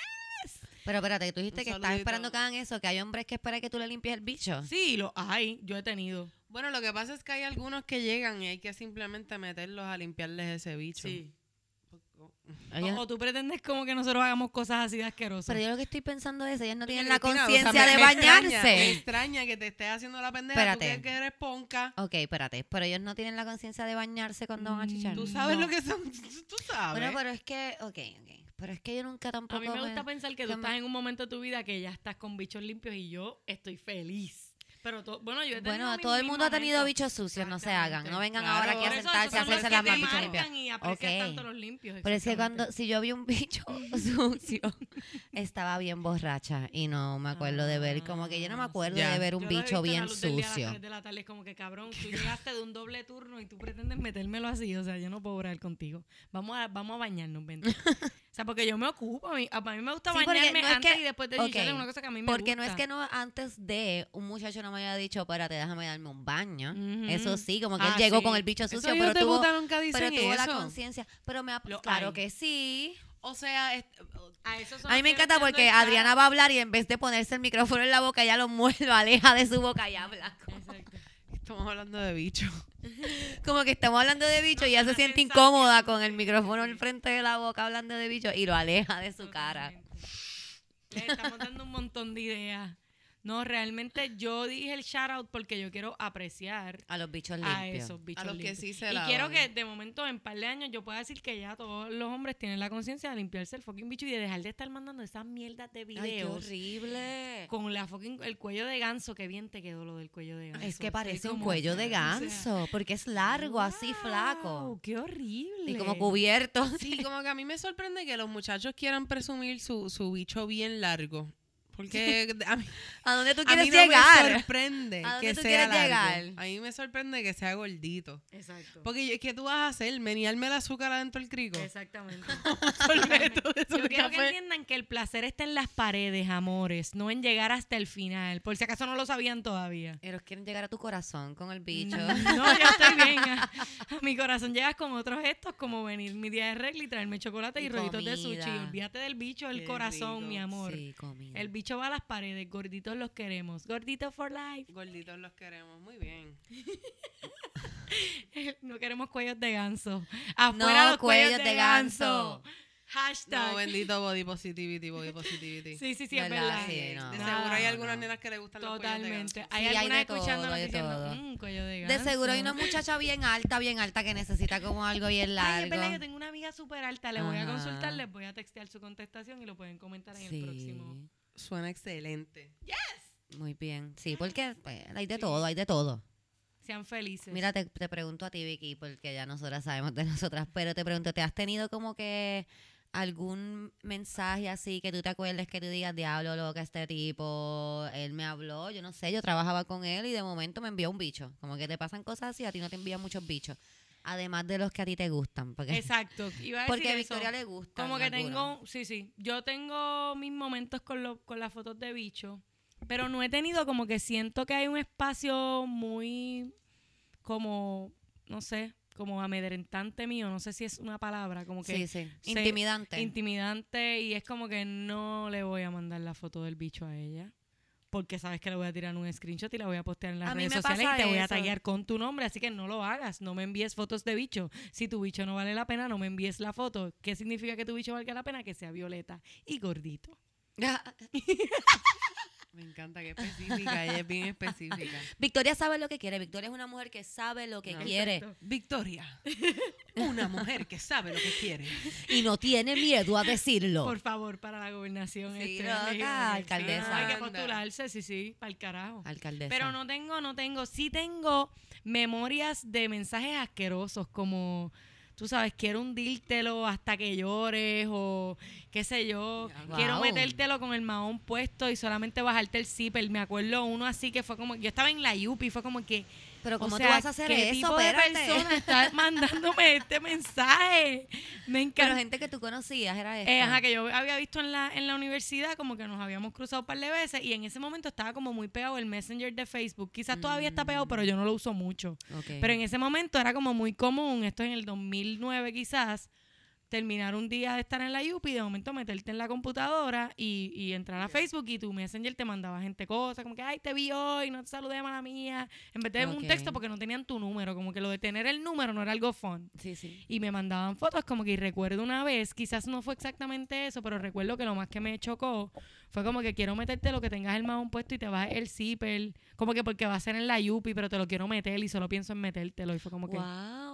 Pero espérate, tú dijiste Un que estás esperando que hagan eso, que hay hombres que esperan que tú le limpies el bicho. Sí, lo hay. Yo he tenido. Bueno, lo que pasa es que hay algunos que llegan y hay que simplemente meterlos a limpiarles ese bicho. O, o tú pretendes como que nosotros hagamos cosas así de asquerosas. pero yo lo que estoy pensando es, ellos no tienen la Cristina, o sea, conciencia me- de me extraña- me bañarse. extraña que te estés haciendo la pendeja. Espérate. Tú que, eres ponca. Ok, espérate, pero ellos no tienen la conciencia de bañarse cuando van a Mm, chichar. Tú sabes No. lo que son. Tú sabes. Bueno, pero es que, ok, ok. Pero es que yo nunca tampoco. A mí me gusta me- pensar que que tú me- estás en un momento de tu vida que ya estás con bichos limpios y yo estoy feliz. Pero to- bueno, yo he Bueno, todo el mundo ha tenido bichos sucios, no se hagan. No vengan Claro. ahora aquí a sentarse a hacerse las más bichas marcan limpias. y aprecias Ok. tanto los limpios. Pero es que cuando, si yo vi un bicho sucio, estaba bien borracha y no me acuerdo de ver, como que yo no me Ah, acuerdo ya. de ver un Yo bicho bien sucio. de la tarde, es como que cabrón, tú llegaste de un doble turno y tú pretendes metérmelo así, o sea, yo no puedo orar contigo. Vamos a, vamos a bañarnos, vente. o sea, porque yo me ocupo, a mí, a mí me gusta Sí, porque bañarme no es antes que- y después de ok, chichar, es una cosa que a mí me Porque gusta. no es que no antes de un muchacho no me haya dicho, espérate, déjame darme un baño. Eso sí, como que Ah, él llegó sí. con el bicho sucio, pero tuvo, puta nunca pero tuvo la eso. conciencia. Pero me ha, Lo claro hay. que sí. O sea, es- A, esos son A mí me encanta porque Adriana va a hablar y en vez de ponerse el micrófono en la boca, ella lo mueve, lo aleja de su boca y habla. Exacto. estamos hablando de bicho. Como que estamos hablando de bicho y ella se siente incómoda con el micrófono al frente de la boca hablando de bicho y lo aleja de su cara. Les estamos dando un montón de ideas. No, realmente yo dije el shout out porque yo quiero apreciar A los bichos a limpios. esos bichos A los que limpios. sí se Y quiero que de momento en par de años yo pueda decir que ya todos los hombres tienen la conciencia de limpiarse el fucking bicho y de dejar de estar mandando esas mierdas de Ay, qué videos horrible. con la fucking el cuello de ganso, que bien te quedó lo del cuello de ganso. Es que parece un cuello de o sea, ganso, porque es largo, así flaco. Qué horrible. Y como cubierto. Sí, como que a mí me sorprende que los muchachos quieran presumir su, su bicho bien largo. Porque a mí, ¿A dónde tú a quieres mí no me llegar? sorprende ¿A dónde que tú sea quieres largo. llegar? A mí me sorprende que sea gordito. Exacto. Porque yo- ¿qué tú vas a hacer? ¿Menearme el azúcar adentro del crico? Exactamente. De Yo quiero que entiendan que el placer está en las paredes, amores, no en llegar hasta el final. Por si acaso no lo sabían todavía. Ellos quieren llegar a tu corazón con el bicho. No, yo estoy bien. A, a mi corazón llegas con otros gestos como venir mi día de regla y traerme chocolate y, Y rollitos de sushi. Olvídate del bicho, el Qué corazón, rico. mi amor. Sí, comida. El bicho va a las paredes, gorditos los queremos. Gorditos for life. Gorditos los queremos. Muy bien. No queremos cuellos de ganso. Afuera No, los cuellos, cuellos de, de ganso. ganso. Hashtag. No, bendito body positivity, body positivity. sí, sí, sí, es ¿Verdad? verdad. Sí, no. De seguro hay algunas no. nenas que le gustan los cuellos de Totalmente. ganso. Hay Sí, hay algunas de todo, escuchándonos de diciendo, todo. "Mm, cuello de De ganso". seguro hay una muchacha bien alta, bien alta que necesita como algo bien Ay, es verdad, yo largo. tengo una amiga súper alta. Le voy a consultar, les voy a textear su contestación y lo pueden comentar en el próximo. Suena excelente. muy bien. Sí, porque pues, hay de todo, hay de todo. Sean felices. Mira, te, te pregunto a ti, Vicky, porque ya nosotras sabemos de nosotras, pero te pregunto, ¿te has tenido como que algún mensaje así que tú te acuerdes que tú digas, diablo, loca, este tipo, él me habló, yo no sé, yo trabajaba con él y de momento me envió un bicho? Como que te pasan cosas así, a ti no te envían muchos bichos, además de los que a ti te gustan. Porque, Exacto. Iba a porque a decir eso. Victoria le gusta. Como que tengo, sí, sí. Yo tengo mis momentos con, lo- con las fotos de bicho, pero no he tenido como que siento que hay un espacio muy como, no sé, como amedrentante mío, no sé si es una palabra, como que Sí, sí. Intimidante. intimidante y es como que no le voy a mandar la foto del bicho a ella. Porque sabes que le voy a tirar un screenshot y la voy a postear en las A redes sociales y te voy a taggear con tu nombre, así que no lo hagas, no me envíes fotos de bicho. Si tu bicho no vale la pena, no me envíes la foto. ¿Qué significa que tu bicho valga la pena? Que sea violeta y gordito. Me encanta que específica, ella es bien específica. Victoria sabe lo que quiere. Victoria es una mujer que sabe lo que No. quiere Exacto. Victoria, una mujer que sabe lo que quiere. y no tiene miedo a decirlo. Por favor, para la gobernación. Sí, este, loca, elegir. alcaldesa. hay que postularse, sí, sí, para el carajo. Alcaldesa. Pero no tengo, no tengo. Sí tengo memorias de mensajes asquerosos como, tú sabes, quiero hundírtelo hasta que llores o qué sé yo. Quiero metértelo con el mahón puesto y solamente bajarte el zipper. Me acuerdo uno así que fue como, yo estaba en la Yupi, fue como que, Pero o ¿cómo sea, tú vas a hacer ¿qué eso? tipo de Espérate. persona está mandándome este mensaje? Me encanta. Pero gente que tú conocías era esta. Eh, ajá, que yo había visto en la, en la universidad, como que nos habíamos cruzado un par de veces, y en ese momento estaba como muy pegado el Messenger de Facebook. Quizás todavía está pegado, pero yo no lo uso mucho. Ok. Pero en ese momento era como muy común, esto en el 2009 quizás, terminar un día de estar en la UPI y de momento meterte en la computadora y, y entrar a Facebook y tu Messenger te mandaba gente cosas, como que, ay, te vi hoy, no te saludé, mala mía. En vez de un texto porque no tenían tu número, como que lo de tener el número no era algo fun Sí, sí. y me mandaban fotos como que y recuerdo una vez, quizás no fue exactamente eso, pero recuerdo que lo más que me chocó fue como que quiero meterte lo que tengas el mahón puesto y te bajes el zipper, como que porque va a ser en la Yupi, pero te lo quiero meter y solo pienso en metértelo y fue como que Wow.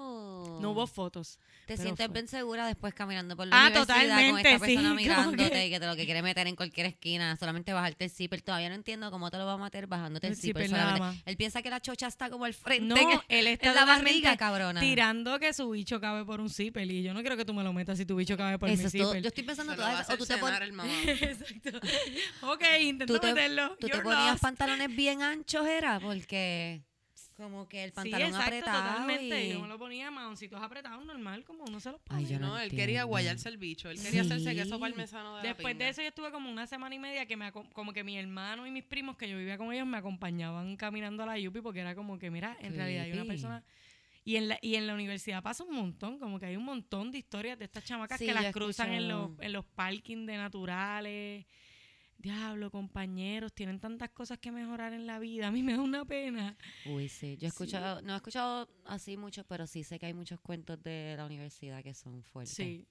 No hubo fotos. Te sientes fue- bien segura después caminando por la Ah, universidad con totalmente, esta persona sí, mirándote que- y que te lo que quiere meter en cualquier esquina, solamente bajarte el zipper. Todavía no entiendo cómo te lo va a meter bajándote el, El zipper. solamente. más. Él piensa que la chocha está como al frente. No, él está en la barriga, cabrona. tirando que su bicho cabe por un zipper y yo no quiero que tú me lo metas si tu bicho cabe por Eso mi zipper. Yo estoy pensando todas esas. O tú te, pon- cenar el mamá. Exacto. Ok, intento tú te, meterlo. tú te You're ponías lost. pantalones bien anchos, era porque como que el pantalón sí, exacto, apretado. totalmente. y- Yo me lo ponía maoncitos apretados normal, como uno se los pone. Ay, yo No, no él quería guayarse el bicho. Él quería hacerse queso parmesano de la Después de pinga. eso yo estuve como una semana y media que me como que mi hermano y mis primos que yo vivía con ellos me acompañaban caminando a la Yupi porque era como que mira, en realidad hay una persona y en la y en la universidad pasa un montón, como que hay un montón de historias de estas chamacas Sí, que las cruzan en los en los parkings de naturales. Diablo, compañeros, tienen tantas cosas que mejorar en la vida. A mí me da una pena. Uy, sí. Yo he escuchado, no he escuchado así mucho, pero sí sé que hay muchos cuentos de la universidad que son fuertes. Sí.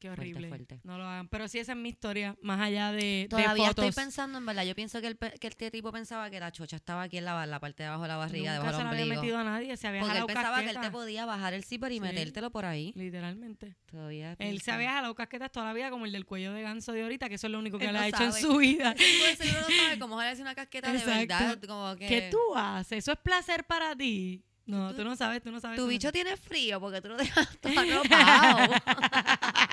Qué horrible. fuerte. No lo hagan. Pero sí, esa es mi historia, más allá de, de Todavía fotos. estoy pensando, en verdad, yo pienso que, el, que este tipo pensaba que la chocha estaba aquí en la, la parte de abajo de la barriga, Nunca debajo había metido a nadie, se había Porque él jalado pensaba que él te podía bajar el zipper y Sí. metértelo por ahí. Literalmente. Todavía Él se había jalado casquetas toda la vida como el del cuello de ganso de ahorita, que eso es lo único que Él no ha hecho en su vida. De seguro no sabe cómo jalarse una casqueta de verdad. Como que... ¿Qué tú haces? ¿Eso es placer para ti? No, Tú- tú no sabes, tú no sabes. Tu bicho tiene frío porque tú lo dejas todo arropado.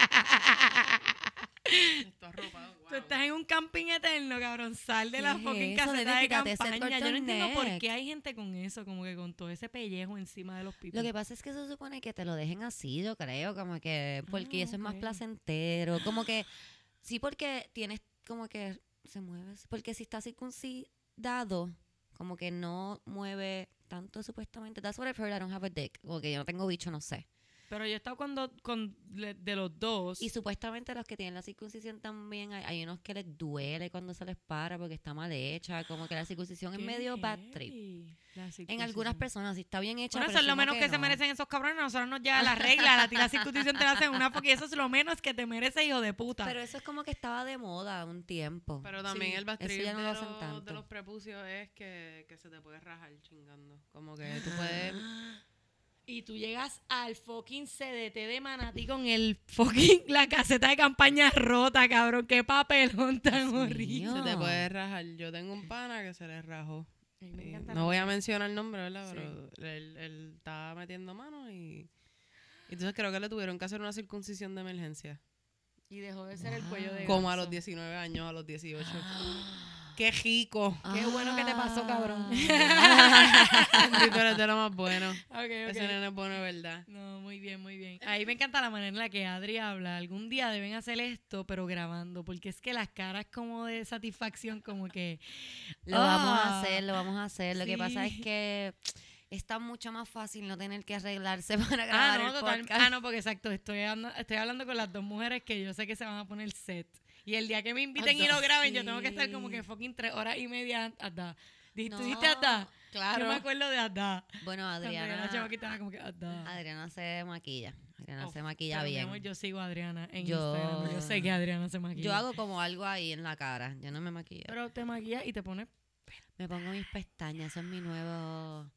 Tú estás en un camping eterno, cabrón. Sal de ¿Qué la es fucking eso? caseta de campaña. Yo no entiendo por qué hay gente con eso, como que con todo ese pellejo encima de los pipos. Lo que pasa es que se supone que te lo dejen así, yo creo, como que, porque Ah, eso es más placentero, como que, sí, porque tienes como que se mueve, porque si está circuncidado, como que no mueve tanto supuestamente. That's what I've heard, I don't have a dick, como que yo no tengo bicho, no sé. Pero yo he estado cuando, con de los dos. Y supuestamente los que tienen la circuncisión también, hay, hay unos que les duele cuando se les para porque está mal hecha, como que la circuncisión es medio bad trip. la En algunas personas sí está bien hecha, Bueno, pero eso es lo menos que, se no. merecen esos cabrones. Nosotros nos llega la regla. A ti la circuncisión te la hacen una porque eso es lo menos que te merece, hijo de puta. Pero eso es como que estaba de moda un tiempo. Pero también Sí, el bad trip no de, lo hacen los, tanto. de los prepucios es que, que se te puede rajar chingando. Como que tú puedes... Y tú llegas al fucking CDT de Manatí con el fucking, la caseta de campaña rota, cabrón. Qué papelón tan horrible. Se te puede rajar. Yo tengo un pana que se le rajó. Encanta no voy a mencionar el nombre, ¿verdad? Sí. Pero él, él estaba metiendo manos y... Entonces creo que le tuvieron que hacer una circuncisión de emergencia. Y dejó de ser el cuello de Como a los 19 años, a los 18. ¡Qué rico! Qué bueno que te pasó, cabrón. Sí, pero es de lo más bueno. Ok, ok. Ese nene es bueno, de verdad. No, muy bien, muy bien. Ahí me encanta la manera en la que Adri habla. Algún día deben hacer esto, pero grabando, porque es que las caras como de satisfacción, como que... Lo vamos a Ah, hacer, lo vamos a hacer. Lo que pasa es que está mucho más fácil no tener que arreglarse para Ah, grabar no, el total- podcast. ah, no, porque exacto, estoy, ando- estoy hablando con las dos mujeres que yo sé que se van a poner set. Y el día que me inviten y lo graben, yo tengo que estar como que fucking tres horas y media hasta. ¿Tú No, dijiste hasta? Claro. Yo me acuerdo de hasta. Bueno, Adriana, chamaquita era como que hasta. Adriana se maquilla. Adriana Oh, se maquilla bien. yo sigo a Adriana en Yo- Instagram. Yo sé que Adriana se maquilla. Yo hago como algo ahí en la cara. Yo no me maquillo. Pero te maquillas y te pones. me pongo mis pestañas. Eso es mi nuevo,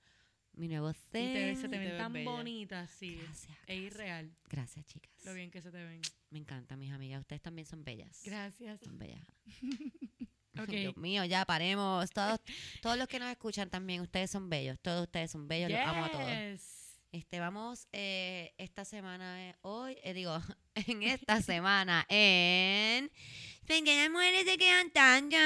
mi nuevo Y te, se te ven tan bonitas, sí. Gracias. E irreal. Gracias, chicas. Lo bien que se te ven. Me encanta, mis amigas. Ustedes también son bellas. Gracias. Son bellas. Dios mío, ya paremos. Todos, todos los que nos escuchan también, ustedes son bellos. Todos ustedes son bellos. Los amo a todos. Este, vamos eh, esta semana, eh, hoy, eh, digo, en esta semana, en... ¿Por qué las mujeres se quedan tanto?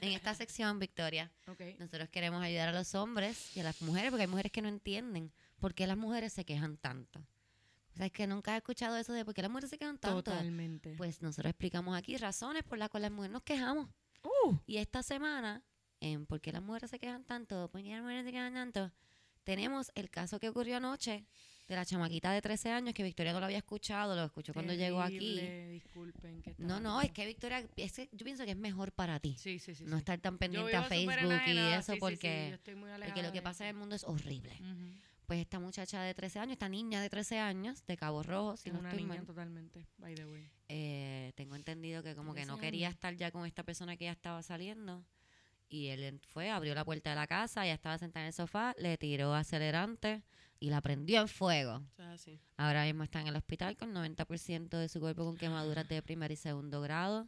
En esta sección, Victoria, nosotros queremos ayudar a los hombres y a las mujeres, porque hay mujeres que no entienden por qué las mujeres se quejan tanto. O sea, es que nunca he escuchado eso de por qué las mujeres se quejan tanto. Totalmente. Pues nosotros explicamos aquí razones por las cuales las mujeres nos quejamos. Uh, Y esta semana, en ¿Por qué las mujeres se quejan tanto? ¿Por qué las mujeres se quejan tanto? Tenemos el caso que ocurrió anoche de la chamaquita de 13 años que Victoria no lo había escuchado, lo escuchó cuando llegó aquí. Disculpen. Que No, no, es que Victoria, es que yo pienso que es mejor para ti Sí, sí, sí. no estar tan pendiente a Facebook y eso sí, sí, sí, porque, porque lo que pasa en el mundo es horrible. Ujú. Pues esta muchacha de 13 años, esta niña de 13 años de Cabo Rojo, si Es no una estoy niña mal, totalmente, by the way. eh, tengo entendido que como que no 13 quería estar ya con esta persona que ya estaba saliendo. Y él fue, abrió la puerta de la casa, ella estaba sentada en el sofá, le tiró acelerante y la prendió en fuego. Ahora mismo está en el hospital con 90% de su cuerpo con quemaduras de primer y segundo grado.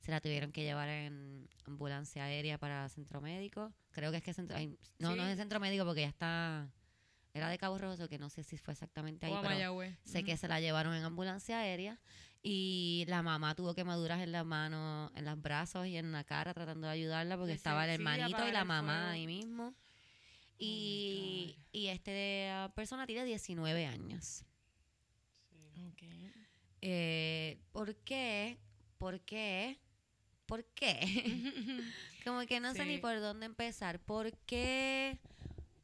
Se la tuvieron que llevar en ambulancia aérea para centro médico. Creo que es que centro, ay, no, no es el centro médico porque ya está, era de Cabo Rojo, que no sé si fue exactamente ahí, O a pero sé que se la llevaron en ambulancia aérea y la mamá tuvo quemaduras en las manos, en los brazos y en la cara tratando de ayudarla porque De estaba el hermanito y la mamá ahí mismo. Oh Y, y este ah, persona tiene 19 años. Ok. Eh, ¿Por qué? ¿Por qué? ¿Por qué? Como que no sé ni Sí. por dónde empezar. ¿Por qué?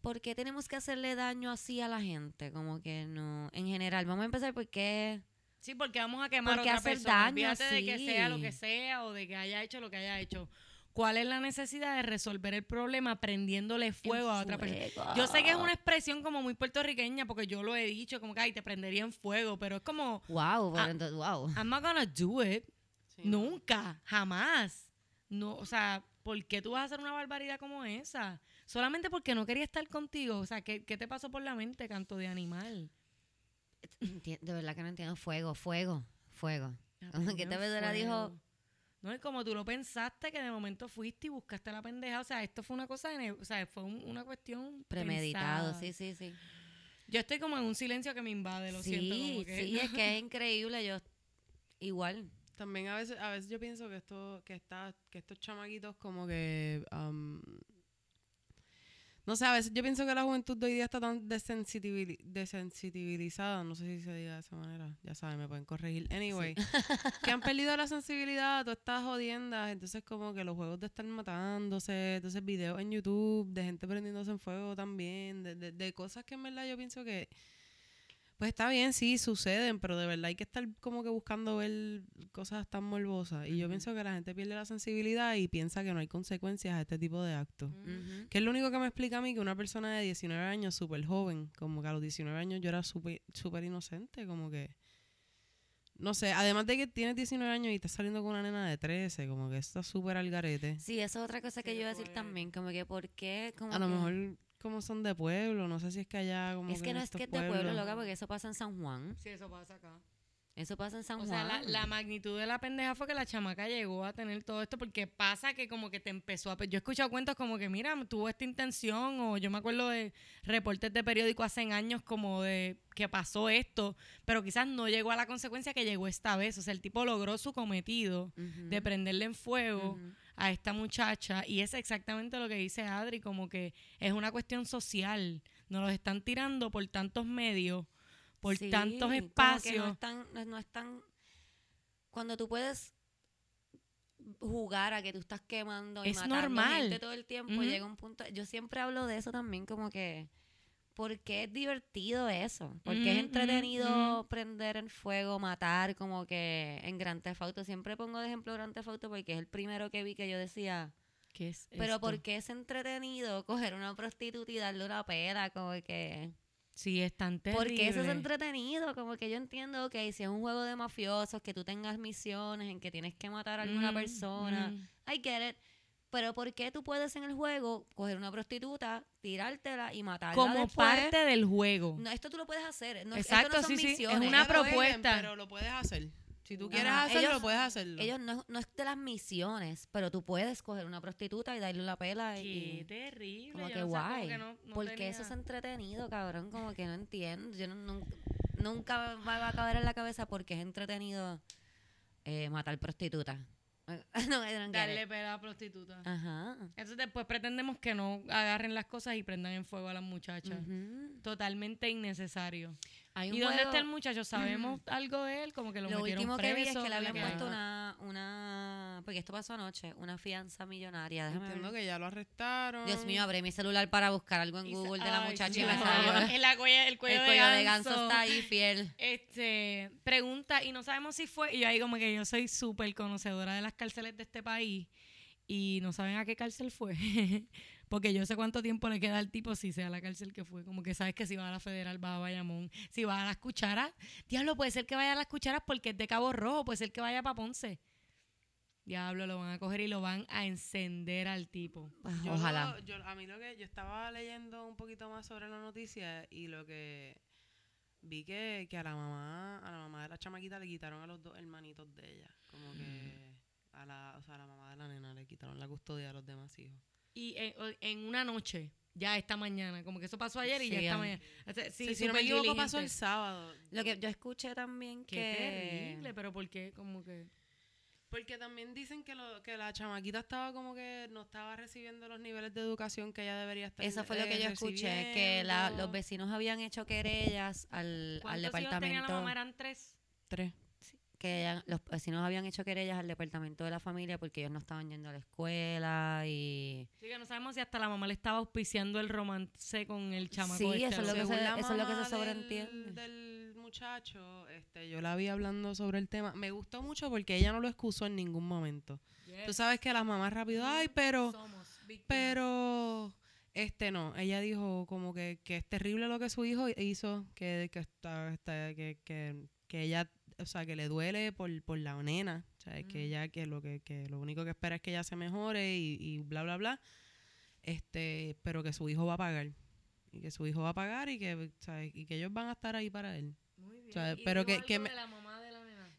¿Por qué tenemos que hacerle daño así a la gente? Como que no. En general, vamos a empezar por qué. Sí, porque vamos a quemar ¿Por a otra hacer persona. daño Olvídate de que sea lo que sea o de que haya hecho lo que haya hecho. ¿Cuál es la necesidad de resolver el problema prendiéndole fuego a otra persona? Yo sé que es una expresión como muy puertorriqueña porque yo lo he dicho, como que ay, te prendería en fuego, pero es como, Wow, pero Ah, entonces, wow. I'm not gonna do it. Sí. Nunca, jamás. No, o sea, ¿por qué tú vas a hacer una barbaridad como esa? Solamente porque no quería estar contigo. O sea, ¿qué, qué te pasó por la mente, canto de animal? De verdad que no entiendo. Fuego, fuego, fuego. Como que esta persona dijo, fuego. No, y como tú lo pensaste, que de momento fuiste y buscaste la pendeja. O sea, esto fue una cosa, de o sea, fue un- una cuestión premeditado, pensada. sí, sí, sí. Yo estoy como en un silencio que me invade, lo siento. Sí, Como que, sí, es que es increíble. Yo, igual. También a veces, a veces yo pienso que esto, que está, que estos chamaquitos como que um, no sé, a veces yo pienso que la juventud de hoy día está tan desensitivili- desensibilizada, no sé si se diga de esa manera, ya saben, me pueden corregir. Anyway, que han perdido la sensibilidad todas estas jodiendas, entonces como que los juegos de estar matándose, entonces videos en YouTube de gente prendiéndose en fuego también, de, de, de cosas que en verdad yo pienso que pues está bien, sí, suceden, pero de verdad hay que estar como que buscando ver cosas tan morbosas. Y yo pienso que la gente pierde la sensibilidad y piensa que no hay consecuencias a este tipo de actos. Que es lo único que me explica a mí que una persona de 19 años, súper joven, como que a los 19 años yo era súper súper inocente, como que... No sé, además de que tienes 19 años y estás saliendo con una nena de 13, como que está súper al garete. Sí, eso es otra cosa que Sí, yo iba a decir también. Como que, ¿por qué? Como A lo que- mejor como son de pueblo, no sé si es que allá como Es que en no es estos que es de pueblo, pueblos- loca, porque eso pasa en San Juan. Sí, eso pasa acá. Eso pasa en San O Juan. sea, la, la magnitud de la pendeja fue que la chamaca llegó a tener todo esto porque pasa que como que te empezó a... Yo he escuchado cuentos como que, mira, tuvo esta intención o yo me acuerdo de reportes de periódico hace años como de que pasó esto, pero quizás no llegó a la consecuencia que llegó esta vez. O sea, el tipo logró su cometido de prenderle en fuego. A esta muchacha y es exactamente lo que dice Adri, como que es una cuestión social. Nos los están tirando por tantos medios, por Sí, tantos como que espacios. no es tan, no, no es tan- Cuando tú puedes jugar a que tú estás quemando y Es matando normal. gente todo el tiempo, llega un punto... Yo siempre hablo de eso también, como que... ¿Por qué es divertido eso? Porque es Ujú, ujú, entretenido ujú. prender en fuego, matar, como que en Grand Theft Auto. Siempre pongo de ejemplo Grand Theft Auto porque es el primero que vi que yo decía... ¿Qué es Pero esto? ¿por qué es entretenido coger una prostituta y darle una pela? Como que... Sí, es tan terrible. Porque eso es entretenido, como que yo entiendo que si es un juego de mafiosos, que tú tengas misiones en que tienes que matar a alguna Mm, persona, mm. I get it. Pero ¿por qué tú puedes en el juego coger una prostituta, tirártela y matarla Como después? parte del juego. No, esto tú lo puedes hacer. No, Exacto, esto no son sí, sí, es misiones. una propuesta. pero lo puedes hacer. Si tú Ajá, quieres hacerlo, ellos- puedes hacerlo. Ellos no, no es de las misiones, pero tú puedes coger una prostituta y darle la pela Qué y... terrible. Como que no sé, como guay. que no- no porque eso es entretenido, cabrón. Como que no entiendo. Yo no- nunca, nunca me va a caber en la cabeza porque es entretenido eh, matar prostitutas. no, Darle it. pela a prostituta. Ajá. Entonces después pretendemos que no agarren las cosas y prendan en fuego a las muchachas. Totalmente innecesario. Hay un ¿Y dónde está el muchacho? ¿Sabemos algo de él? Como que lo, Lo metieron último que vi es que le habían que- puesto una, una... Porque esto pasó anoche. Una fianza millonaria. Déjame Entiendo ver. que ya lo arrestaron. Dios mío, abrí mi celular para buscar algo en Y Google de la Ay, muchacha sí. y me salió... El, la cuella- el cuello, el cuello de ganso está ahí fiel. Este, pregunta, y no sabemos si fue, y yo ahí como que yo soy súper conocedora de las cárceles de este país, y no saben a qué cárcel fue, porque yo sé cuánto tiempo le queda al tipo si sea la cárcel que fue, como que sabes que si va a la federal va a Bayamón, si va a las cucharas, diablo, puede ser que vaya a las cucharas porque es de Cabo Rojo, puede ser que vaya para Ponce. Diablo, lo van a coger y lo van a encender al tipo. Yo Ojalá. lo- yo- a mí lo que yo estaba leyendo un poquito más sobre la noticia y lo que vi que, que a la mamá a la mamá de la chamaquita le quitaron a los dos hermanitos de ella como que a la o sea a la mamá de la nena le quitaron la custodia a los demás hijos Y en, en una noche, ya esta mañana, como que eso pasó ayer y Sí, ya esta mañana. O sea, sí, Sí, si no me equivoco pasó el sábado Lo que yo escuché también Qué que... terrible, pero ¿por qué? Como que... porque también dicen que lo, que la chamaquita estaba como que no estaba recibiendo los niveles de educación que ella debería estar Eso fue lo que eh, yo escuché, que la- los vecinos habían hecho querellas al, al ¿Cuántos hijos tenía la departamento. mamá? Eran tres. tres que ella- los vecinos habían hecho querellas al departamento de la familia porque ellos no estaban yendo a la escuela y Sí, que no sabemos si hasta la mamá le estaba auspiciando el romance con el chamaco Sí, este, eso es lo que se- eso es lo que se mamá del- sobreentiende. Del, muchacho, este, yo la vi hablando sobre el tema. Me gustó mucho porque ella no lo excusó en ningún momento. Tú sabes que las mamás rápido, ay, pero, Somos pero, este no. Ella dijo como que, que es terrible lo que su hijo hizo, que, que está, está- que, que, que ella, o sea, que le duele por, por la nena. O sea, que ella, que lo que, que lo único que espera es que ella se mejore y, y bla, bla, bla. Este, pero que su hijo va a pagar. Y que su hijo va a pagar y que, ¿sabes? y que ellos van a estar ahí para él. Muy bien. o sea, ¿Y pero que- que me- de la mamá?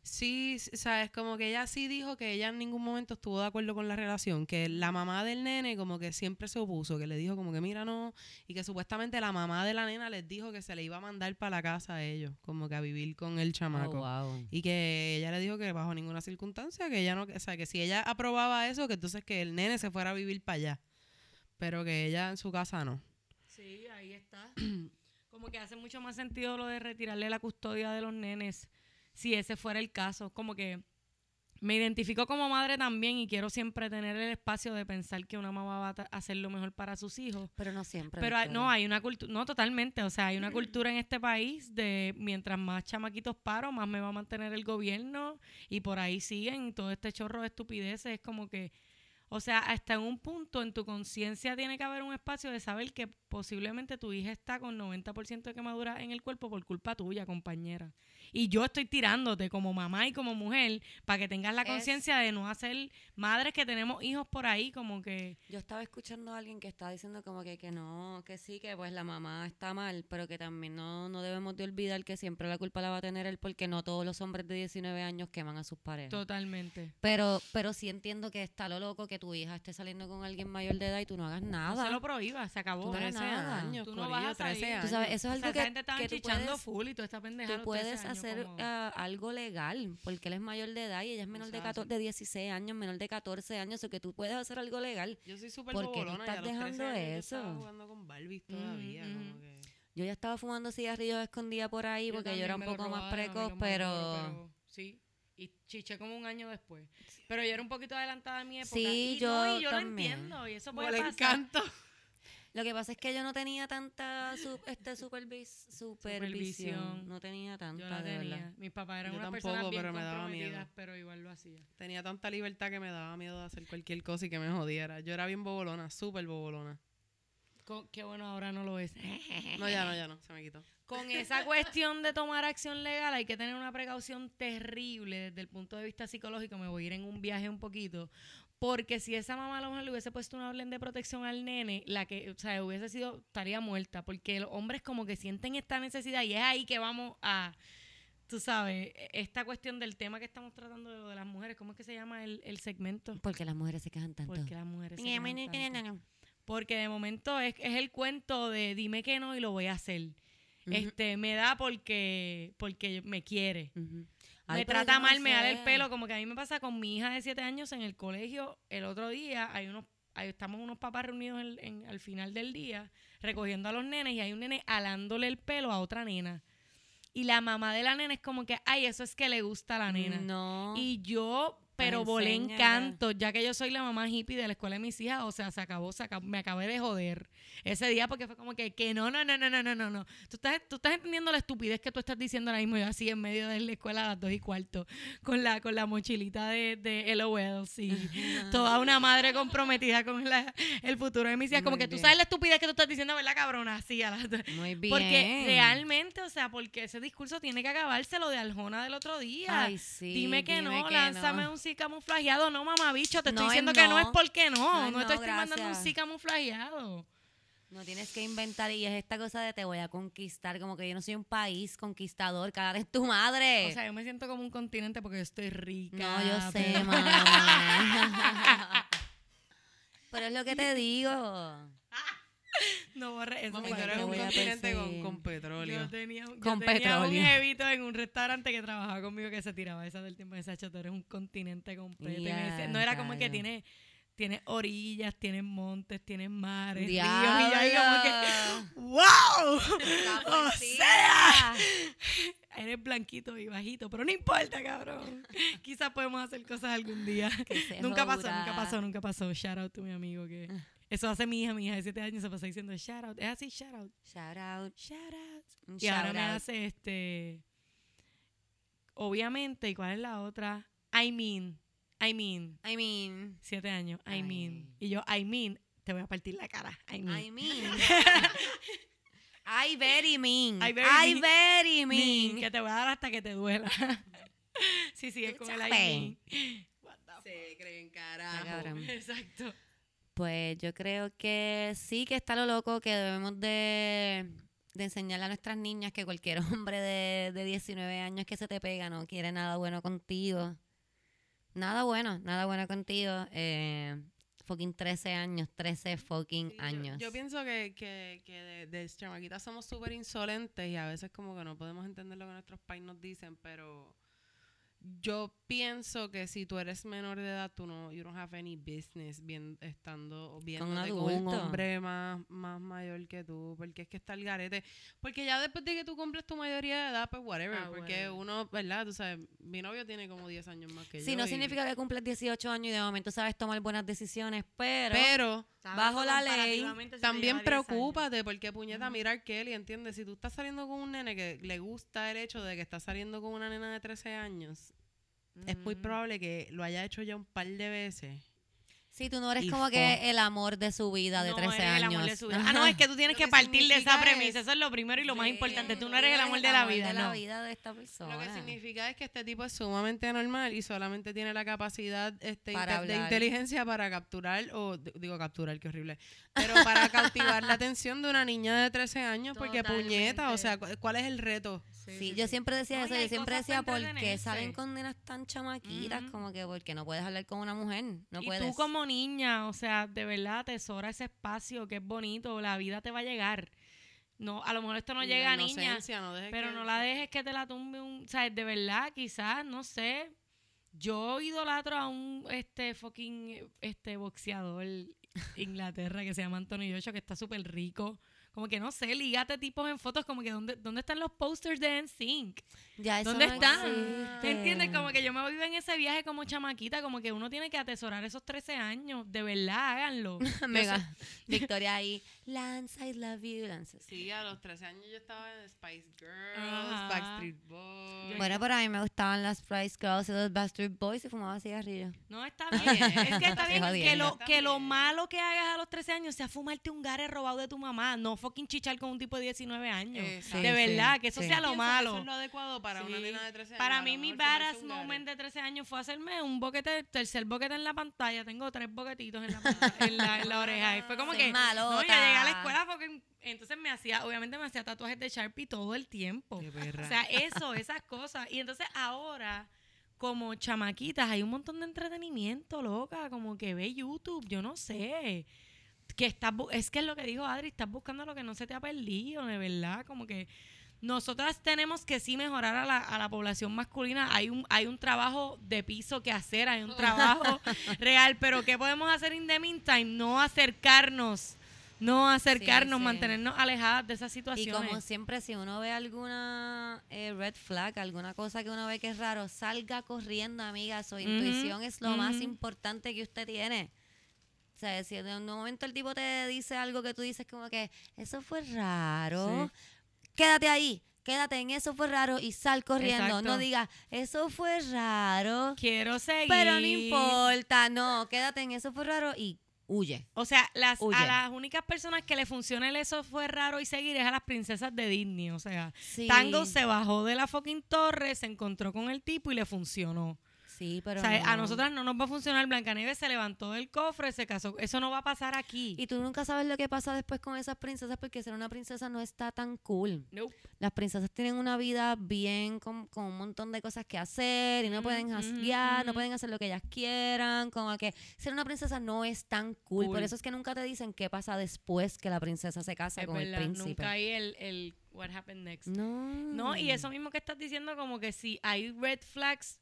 Sí, sabes, como que ella sí dijo que ella en ningún momento estuvo de acuerdo con la relación, que la mamá del nene como que siempre se opuso, que le dijo como que mira no, y que supuestamente la mamá de la nena les dijo que se le iba a mandar para la casa a ellos, como que a vivir con el chamaco. Oh, wow. Y que ella le dijo que bajo ninguna circunstancia, que ella no, o sea, que si ella aprobaba eso, que entonces que el nene se fuera a vivir para allá. Pero que ella en su casa no. Sí, ahí está. Como que hace mucho más sentido lo de retirarle la custodia de los nenes, si ese fuera el caso. Como que me identifico como madre también y quiero siempre tener el espacio de pensar que una mamá va a hacer lo mejor para sus hijos. Pero no siempre. Pero hay- no, hay una cultura, no totalmente, o sea, hay una cultura en este país de mientras más chamaquitos paro, más me va a mantener el gobierno y por ahí siguen todo este chorro de estupideces, es como que, o sea, hasta en un punto en tu conciencia tiene que haber un espacio de saber que posiblemente tu hija está con 90% de quemadura en el cuerpo por culpa tuya, compañera. Y yo estoy tirándote como mamá y como mujer para que tengas la conciencia de no hacer madres que tenemos hijos por ahí como que... Yo estaba escuchando a alguien que estaba diciendo como que, que no, que sí, que pues la mamá está mal, pero que también no, no debemos de olvidar que siempre la culpa la va a tener él porque no todos los hombres de 19 años queman a sus parejas. Totalmente. Pero, pero sí entiendo que está lo loco que tu hija esté saliendo con alguien mayor de edad y tú no hagas No nada. se lo prohíbas, se acabó. Tú no hagas 13 nada. años, Tú no corillo, vas a 13 salir. años. Tú sabes, eso es O sea, algo que, gente que tú puedes, full y tú puedes 13 años hacer como- ah, algo legal, porque él es mayor de edad y ella es menor de, Eso es 14, de 16 años, menor de 14 años, o que tú puedes hacer algo legal. Yo soy súper ¿Por qué tú estás a los 13 dejando yo eso? estaba jugando con Barbies todavía, Ujú, como ujú. que... Yo ya estaba fumando cigarrillos escondida por ahí Yo porque yo era un poco más robaron, precoz, pero... Sí, y chiché como un año después. Pero yo era un poquito adelantada a mi época. Sí, y yo no, y yo también. lo entiendo, y eso puede pasar. encanto. Lo que pasa es que yo no tenía tanta su- este supervis- supervisión. Supervisión. No tenía tanta, Yo la de verdad. Mis papás eran Yo unas tampoco, personas bien pero me daba miedo. pero igual lo hacía. Tenía tanta libertad que me daba miedo de hacer cualquier cosa y que me jodiera. Yo era bien bobolona, súper bobolona. Qué bueno, ahora no lo es. No, ya no, ya no, se me quitó. Con esa cuestión de tomar acción legal hay que tener una precaución terrible desde el punto de vista psicológico. Me voy a ir en un viaje un poquito. Porque si esa mamá a lo mejor le hubiese puesto una orden de protección al nene, la que, o sea, hubiese sido, estaría muerta. Porque los hombres como que sienten esta necesidad y es ahí que vamos a, tú sabes, esta cuestión del tema que estamos tratando de lo de las mujeres. ¿Cómo es que se llama el, el segmento? Porque las mujeres se quejan tanto. Porque las mujeres se quejan tanto. Porque de momento es, es el cuento de dime que no y lo voy a hacer. Este, me da porque, porque me quiere. Me trata mal, me da el pelo, como que a mí me pasa con mi hija de 7 años en el colegio. El otro día hay unos, ahí estamos unos papás reunidos en- en- al final del día recogiendo a los nenes y hay un nene alándole el pelo a otra nena. Y la mamá de la nena es como que, ay, eso es que le gusta a la nena. No. Y yo, pero volé encanto, ya que yo soy la mamá hippie de la escuela de mis hijas, o sea, se acabó, se acabó- me acabé de joder ese día porque fue como que, que no, no, no, no, no, no, no, no. Tú estás, tú estás entendiendo la estupidez que tú estás diciendo ahora mismo, yo así en medio de la escuela a las dos y cuarto, con la, con la mochilita de, de LOL, sí. Toda una madre comprometida con la- el futuro de mis hijas, como Muy que tú sabes la estupidez que tú estás diciendo, ¿verdad, cabrona? Así a las Muy bien. porque realmente, o sea, porque ese discurso tiene que acabarse lo de Aljona del otro día. Ay, sí. dime que no, que lánzame no. un sí camuflajeado. No, mamá, bicho, te estoy es diciendo que no es porque no. No te estoy mandando un sí camuflajeado. No tienes que inventar y es esta cosa de te voy a conquistar, como que yo no soy un país conquistador, cada vez tu madre. O sea, yo me siento como un continente porque yo estoy rica. no, yo sé, mamá. Pero es lo que te digo. No borre eso. Mami, tú eres un continente con, petróleo. Yo tenía, yo Con tenía un jevito en un restaurante que trabajaba conmigo que se tiraba esa del tiempo de Sacho, tú eres un continente completo. Y me decía- no era como que tiene, tiene orillas, tiene montes, tiene mares, ríos. Y yo como que, Diablo. ¡wow! O sea, eres blanquito y bajito, pero no importa, cabrón. Quizás podemos hacer cosas algún día. Nunca pasó, nunca pasó, nunca pasó. Shout out to mi amigo que... Eso hace mi hija, mi hija de 7 años se pasa diciendo shout out. Es así, shout out. Shout out. Shout out. Y ahora shout me out. hace este. obviamente, ¿y cuál es la otra? I mean, I mean, I mean, siete años, I mean. Y yo, I mean, te voy a partir la cara, I mean. I mean. I very mean. I very I mean. very Mean, mean. que te voy a dar hasta que te duela. sí, sí, es con el I mean. What the Se creen Está carajo. cabrón. Exacto. Pues yo creo que sí que está lo loco que debemos de, de enseñarle a nuestras niñas que cualquier hombre de, de 19 años que se te pega no quiere nada bueno contigo. Nada bueno, nada bueno contigo. Eh, fucking 13 años, 13 fucking yo- años. Yo, pienso que, que, que de, de chamaquitas somos súper insolentes y a veces como que no podemos entender lo que nuestros pais nos dicen, pero yo pienso que si tú eres menor de edad, tú no, you don't have any business bien, estando viéndote con, un adulto. hombre más, más mayor que tú, porque es que está el garete. Porque ya después de que tú cumples tu mayoría de edad, pues whatever, Ah, porque whatever. uno, ¿verdad? Tú sabes, mi novio tiene como 10 años más que yo. Sí, no y- significa que cumples 18 años y de momento sabes tomar buenas decisiones, pero, Pero Bajo la ley, También preocúpate porque puñeta, mirar Kelly, ¿entiendes? Si tú estás saliendo con un nene que le gusta el hecho de que está saliendo con una nena de 13 años, es muy probable que lo haya hecho ya un par de veces. Sí, tú no eres como que el amor de su vida de no 13 eres años. el amor de su vida. Ah, no, es que tú tienes Lo que, que partir de esa premisa. es- Eso es lo primero y lo más importante. Tú no eres el amor de la vida, de no. la vida de esta persona. Lo que significa es que este tipo es sumamente normal y solamente tiene la capacidad este, Para de inteligencia para capturar, o digo capturar, qué horrible, pero para cautivar la atención de una niña de 13 años, porque puñeta, o sea, cu- ¿cuál es el reto? Sí, yo siempre decía No, eso, yo siempre decía, ¿por qué salen con nenas tan chamaquitas? Como que porque no puedes hablar con una mujer, no y puedes. tú como niña, o sea, de verdad, atesora ese espacio que es bonito, la vida te va a llegar. No, a lo mejor esto no Y llega a niña, no pero que- no la dejes que te la tumbe un, o sea, de verdad, quizás, no sé. Yo idolatro a un este fucking este boxeador Inglaterra que se llama Anthony Joshua que está súper rico. Como que no sé, lígate tipos en fotos como que ¿dónde, dónde están los posters de NSYNC? Ya, eso ¿Dónde no están? existe. ¿Entiendes? Como que yo me voy en ese viaje como chamaquita, como que uno tiene que atesorar esos 13 años. De verdad, háganlo. Mega. Victoria ahí. Lance, I love you, Lance. Sí, a los 13 años yo estaba en Spice Girls, Ajá. Backstreet Boys. Bueno, pero a mí me gustaban las Price Girls y los Bastard Boys y fumaba cigarrillos. No, está bien. es que está bien que lo, que lo malo que hagas a los 13 años sea fumarte un gare robado de tu mamá. No fucking chichar con un tipo de 19 años. Exacto. de Sí, verdad, sí, que eso sí. sea lo malo. Eso es lo adecuado para una nena de 13 años. Para mí, mi badass moment de 13 años fue hacerme un boquete, tercer boquete en la pantalla. Tengo tres boquetitos en la, en la, en la oreja. Y fue como Soy que. malota. No, yo llegué a la escuela porque entonces me hacía, obviamente me hacía tatuajes de Sharpie todo el tiempo. Qué. O sea, eso, esas cosas. Y entonces ahora, como chamaquitas, hay un montón de entretenimiento, loca. Como que ve YouTube, yo no sé. Que estás es que es lo que dijo Adri, estás buscando lo que no se te ha perdido, de verdad. Como que nosotras tenemos que sí mejorar a la, a la población masculina. Hay un, hay un trabajo de piso que hacer, hay un trabajo real. Pero ¿qué podemos hacer in the meantime? No acercarnos. No acercarnos, sí. mantenernos alejadas de esas Y situaciones. como siempre, si uno ve alguna eh, red flag, alguna cosa que uno ve que es raro, salga corriendo, amiga. Su intuición es lo más importante que usted tiene. O sea, si en un momento el tipo te dice algo que tú dices como que eso fue raro, quédate ahí, quédate en eso fue raro y sal corriendo. Exacto. No digas, eso fue raro, Quiero seguir. pero no importa. No, quédate en eso fue raro y huye. O sea, las, Huye. a las únicas personas que le funciona el eso fue raro y seguir es a las princesas de Disney. O sea, Sí. Tango se bajó de la fucking torre, se encontró con el tipo y le funcionó. Sí, pero o sea, a no. nosotras no nos va a funcionar. Blancanieves se levantó del cofre, se casó. Eso no va a pasar aquí. Y tú nunca sabes lo que pasa después con esas princesas porque ser una princesa no está tan cool. Nope. Las princesas tienen una vida bien con, con un montón de cosas que hacer y no pueden ujú, hasguear, no ujú. pueden hacer lo que ellas quieran, como que ser una princesa no es tan cool. Por eso es que nunca te dicen qué pasa después que la princesa se casa Es con verdad, el príncipe. nunca hay el, el what happened next. No. No, y eso mismo que estás diciendo, como que si hay red flags,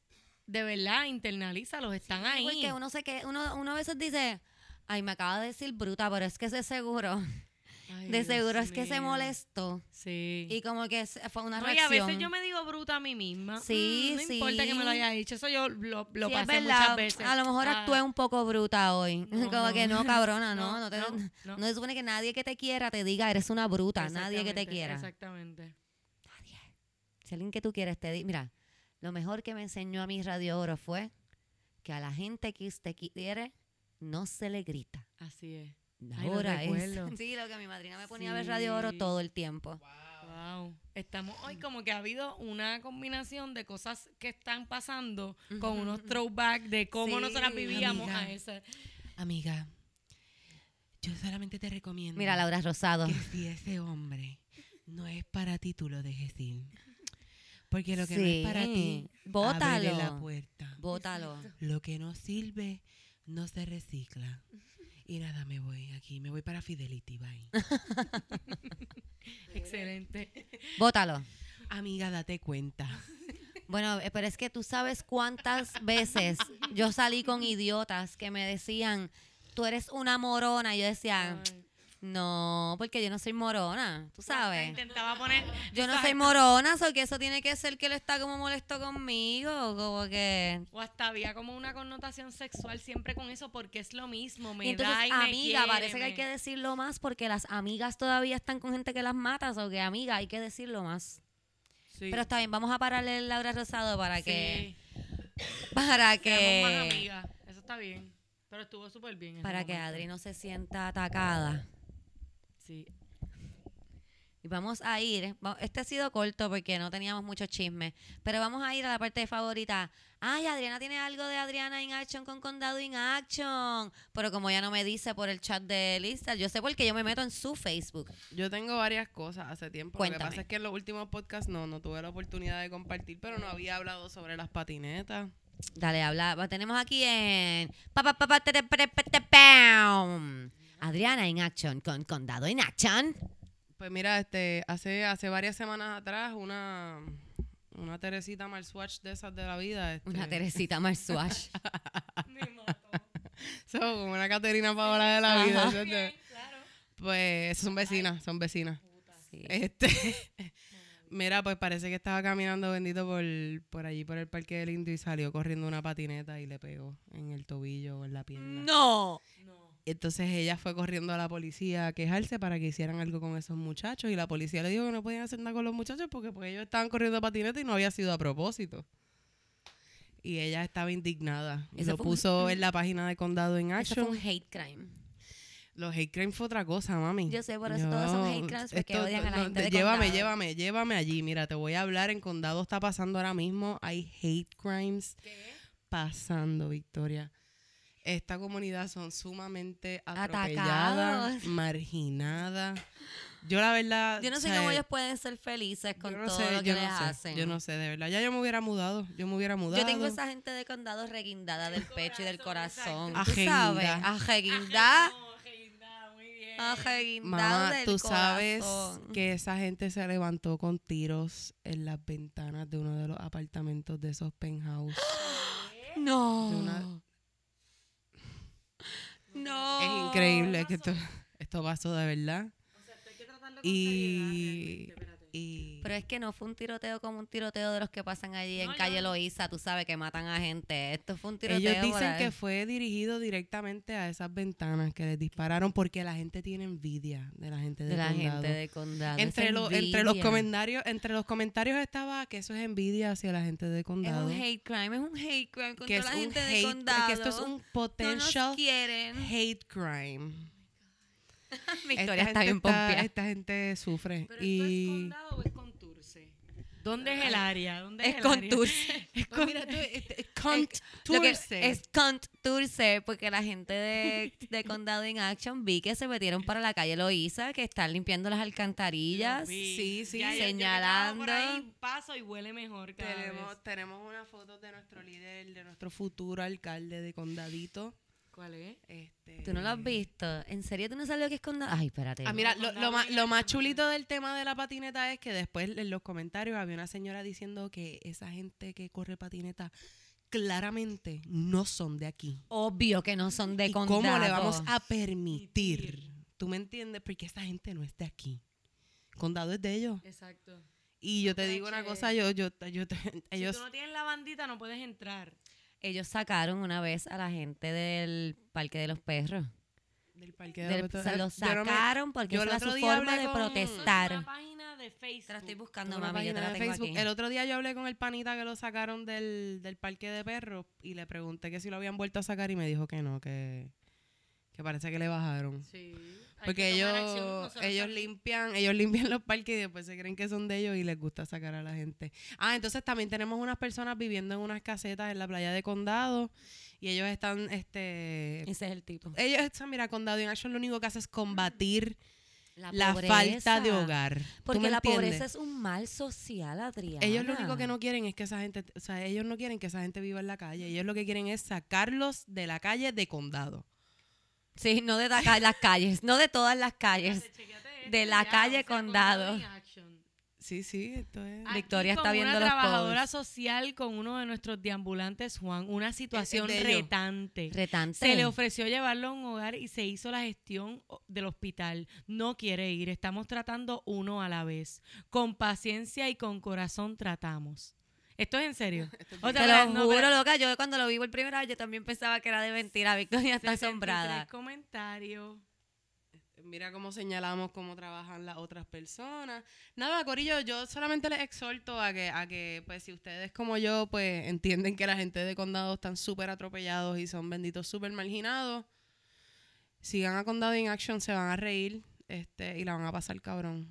de verdad, internalízalos, están ahí. Porque uno, se que, uno, uno a veces dice, ay, me acaba de decir bruta, pero es que de seguro, Ay, de Dios seguro es que se molestó. Sí. Y como que fue una reacción. a veces yo me digo bruta a mí misma. Sí, Mm, no importa que me lo haya dicho, eso yo lo, lo Sí, pasé verdad. muchas veces. A lo mejor Ah, actué un poco bruta hoy. No, Como que no, cabrona, no. no, te- no, se supone que nadie que te quiera te diga, eres una bruta. Nadie que te quiera. Exactamente. Si alguien que tú quieres te dice, mira, lo mejor que me enseñó a mi Radio Oro fue que a la gente que usted quiere no se le grita. Así es. Ay, Ahora es. Sí, lo que mi madrina me ponía a ver Radio Oro todo el tiempo. Wow. Estamos hoy como que ha habido una combinación de cosas que están pasando con unos throwbacks de cómo Sí, nosotras vivíamos amiga. a esa. Amiga, yo solamente te recomiendo Mira, Laura Rosado. que si ese hombre no es para ti, tú lo dejes ir. Porque lo que no es para ti, la Bótalo. puerta. Bótalo. Lo que no sirve, no se recicla. Y nada, me voy aquí. Me voy para Fidelity, bye. Excelente. Bótalo. Amiga, date cuenta. Bueno, eh, pero es que tú sabes cuántas veces yo salí con idiotas que me decían, tú eres una morona. Y yo decía, no, porque yo no soy morona, tú sabes. Intentaba poner. Yo no soy morona, o que eso tiene que ser que él está como molesto conmigo, como que... O hasta había como una connotación sexual siempre con eso porque es lo mismo. Me Y entonces, da y amiga, parece que hay que decirlo más porque las amigas todavía están con gente que las mata, o que amiga, hay que decirlo más. Pero está bien, vamos a pararle el Laura Rosado para que... Sí, Para seamos más que... amigas. Eso está bien. Pero estuvo súper bien. Para que momento. Adri no se sienta atacada. Sí. Y vamos a ir, va- este ha sido corto porque no teníamos mucho chisme, pero vamos a ir a la parte favorita. Ay, Adriana tiene algo de Adriana in Action con Condado in Action. Pero como ya no me dice por el chat de lista, yo sé porque yo me meto en su Facebook. Yo tengo varias cosas hace tiempo. Lo que Cuéntame. pasa es que en los últimos podcasts no, no tuve la oportunidad de compartir, pero no había hablado sobre las patinetas. Dale, habla. Tenemos aquí en. Adriana in Action con Condado in Action. Pues mira, este, hace, hace varias semanas atrás, una, una Teresita Marswatch de esas de la vida. Este, Una Teresita Marswash. Me mató. so, como una Caterina Paola de la vida. Ajá. ¿sí? Bien, claro. Pues son vecinas, son vecinas. Sí. Este, mira, pues parece que estaba caminando bendito por, por allí, por el Parque del Indio y salió corriendo una patineta y le pegó en el tobillo o en la pierna. No. No. Entonces ella fue corriendo a la policía a quejarse para que hicieran algo con esos muchachos y la policía le dijo que no podían hacer nada con los muchachos porque pues, ellos estaban corriendo patineta y no había sido a propósito. Y ella estaba indignada. Y lo un- puso en la página de Condado en Eso fue Action. un hate crime. Los hate crime fue otra cosa, mami. Yo sé, por eso todos son hate crimes, porque esto- odian a la no, gente de Llévame, condado. llévame, llévame allí. Mira, te voy a hablar. En Condado está pasando ahora mismo. Hay hate crimes pasando, Victoria. Esta comunidad son sumamente atropelladas, Atacados. marginadas. Yo la verdad... Yo no sé o sea, cómo ellos pueden ser felices con no todo sé, lo que les no sé, hacen. Yo no sé, de verdad. Ya yo me hubiera mudado. Yo me hubiera mudado. Yo tengo esa gente de condado reguindada del pecho y del corazón. corazón, ¿Tú exacto. sabes? Ajeguindá. Ajeguindá. No, Reguindá, muy bien. Ajeguindado Mamá, tú sabes corazón. que esa gente se levantó con tiros en las ventanas de uno de los apartamentos de esos penthouse. No. de una- No. Es increíble que esto, esto pasó de verdad. O sea, hay que tratarlo con Y, seriedad. Y Pero es que no fue un tiroteo como un tiroteo de los que pasan allí No, en calle Loíza, tú sabes que matan a gente. Esto fue un tiroteo. ellos dicen que fue dirigido directamente a esas ventanas que les dispararon porque la gente tiene envidia de la gente de, de la condado. gente de condado. entre, los entre los comentarios entre los comentarios estaba que eso es envidia hacia la gente de Es condado un hate crime, es un hate crime contra que es la un gente de hate- condado. que esto es un no nos potential quieren. hate crime Victoria Esta está bien pompeada. esta gente sufre ¿Pero esto y es condado o es Conturce? ¿Dónde es el área? ¿Dónde es, Es el con área? Turce. Pues mira, tú, que Conturce. es Conturce, porque la gente de, de Condado in Action vi que se metieron para la calle Loíza, que están limpiando las alcantarillas. Sí, sí. Ya, yo- yo Señalando. por ahí, paso y huele mejor cada vez. tenemos, tenemos una foto de nuestro líder, de nuestro futuro alcalde de Condadito. ¿Cuál es? Este, ¿Tú no lo has visto? ¿En serio tú no sabes lo que es Condado? Ay, espérate. Ah, mira, lo, más, lo chulito del tema de la patineta es que después en los comentarios había una señora diciendo que esa gente que corre patineta claramente no son de aquí. Obvio que no son de ¿Y Condado. cómo le vamos a permitir? ¿Tú me entiendes? Porque esa gente no es de aquí. Condado es de ellos. Exacto. Y yo te digo una cosa, yo, yo, yo, ellos, Si tú no tienes la bandita, no puedes entrar. Ellos sacaron una vez a la gente del Parque de los Perros. del parque de Del- Alberto- se lo yo no me- sacaron porque era su forma de con- protestar. Una página de de Facebook. Te la estoy buscando, Una mami. Yo te página la de tengo Facebook. aquí. El otro día yo hablé con el panita que lo sacaron del, del parque de perros y le pregunté que si lo habían vuelto a sacar y me dijo que no, que, que parece que le bajaron. Sí. Porque ellos, acción, ellos limpian, ellos limpian los parques y después se creen que son de ellos y les gusta sacar a la gente. Ah, entonces también tenemos unas personas viviendo en unas casetas en la playa de Condado y ellos están, este, Ese es el tipo. ellos están, mira, Condado in Action lo único que hace es combatir La, falta de hogar. ¿Tú Porque la entiendes? pobreza es un mal social, Adriana. Ellos lo único que no quieren es que esa gente, o sea, ellos no quieren que esa gente viva en la calle. Ellos lo que quieren es sacarlos de la calle de condado. Sí, no de las calles, no de todas las calles. De la ya, calle o sea, Condado. Sí, sí, esto es. Aquí Victoria está viendo una los trabajadora posts. social con uno de nuestros deambulantes, Juan, una situación retante. Retante. Se le ofreció llevarlo a un hogar y se hizo la gestión del hospital. No quiere ir. Estamos tratando uno a la vez. Con paciencia y con corazón tratamos. Esto es en serio. O Te sea, lo no, juro, pero- loca. Yo cuando lo vi por primera vez, yo también pensaba que era de mentira. Victoria está 63 asombrada. comentarios. Mira cómo señalamos cómo trabajan las otras personas. Nada, Corillo, yo solamente les exhorto a que, a que, pues, si ustedes como yo, pues, entienden que la gente de condado están súper atropellados y son benditos súper marginados, sigan a Condado in Action, se van a reír este, y la van a pasar cabrón.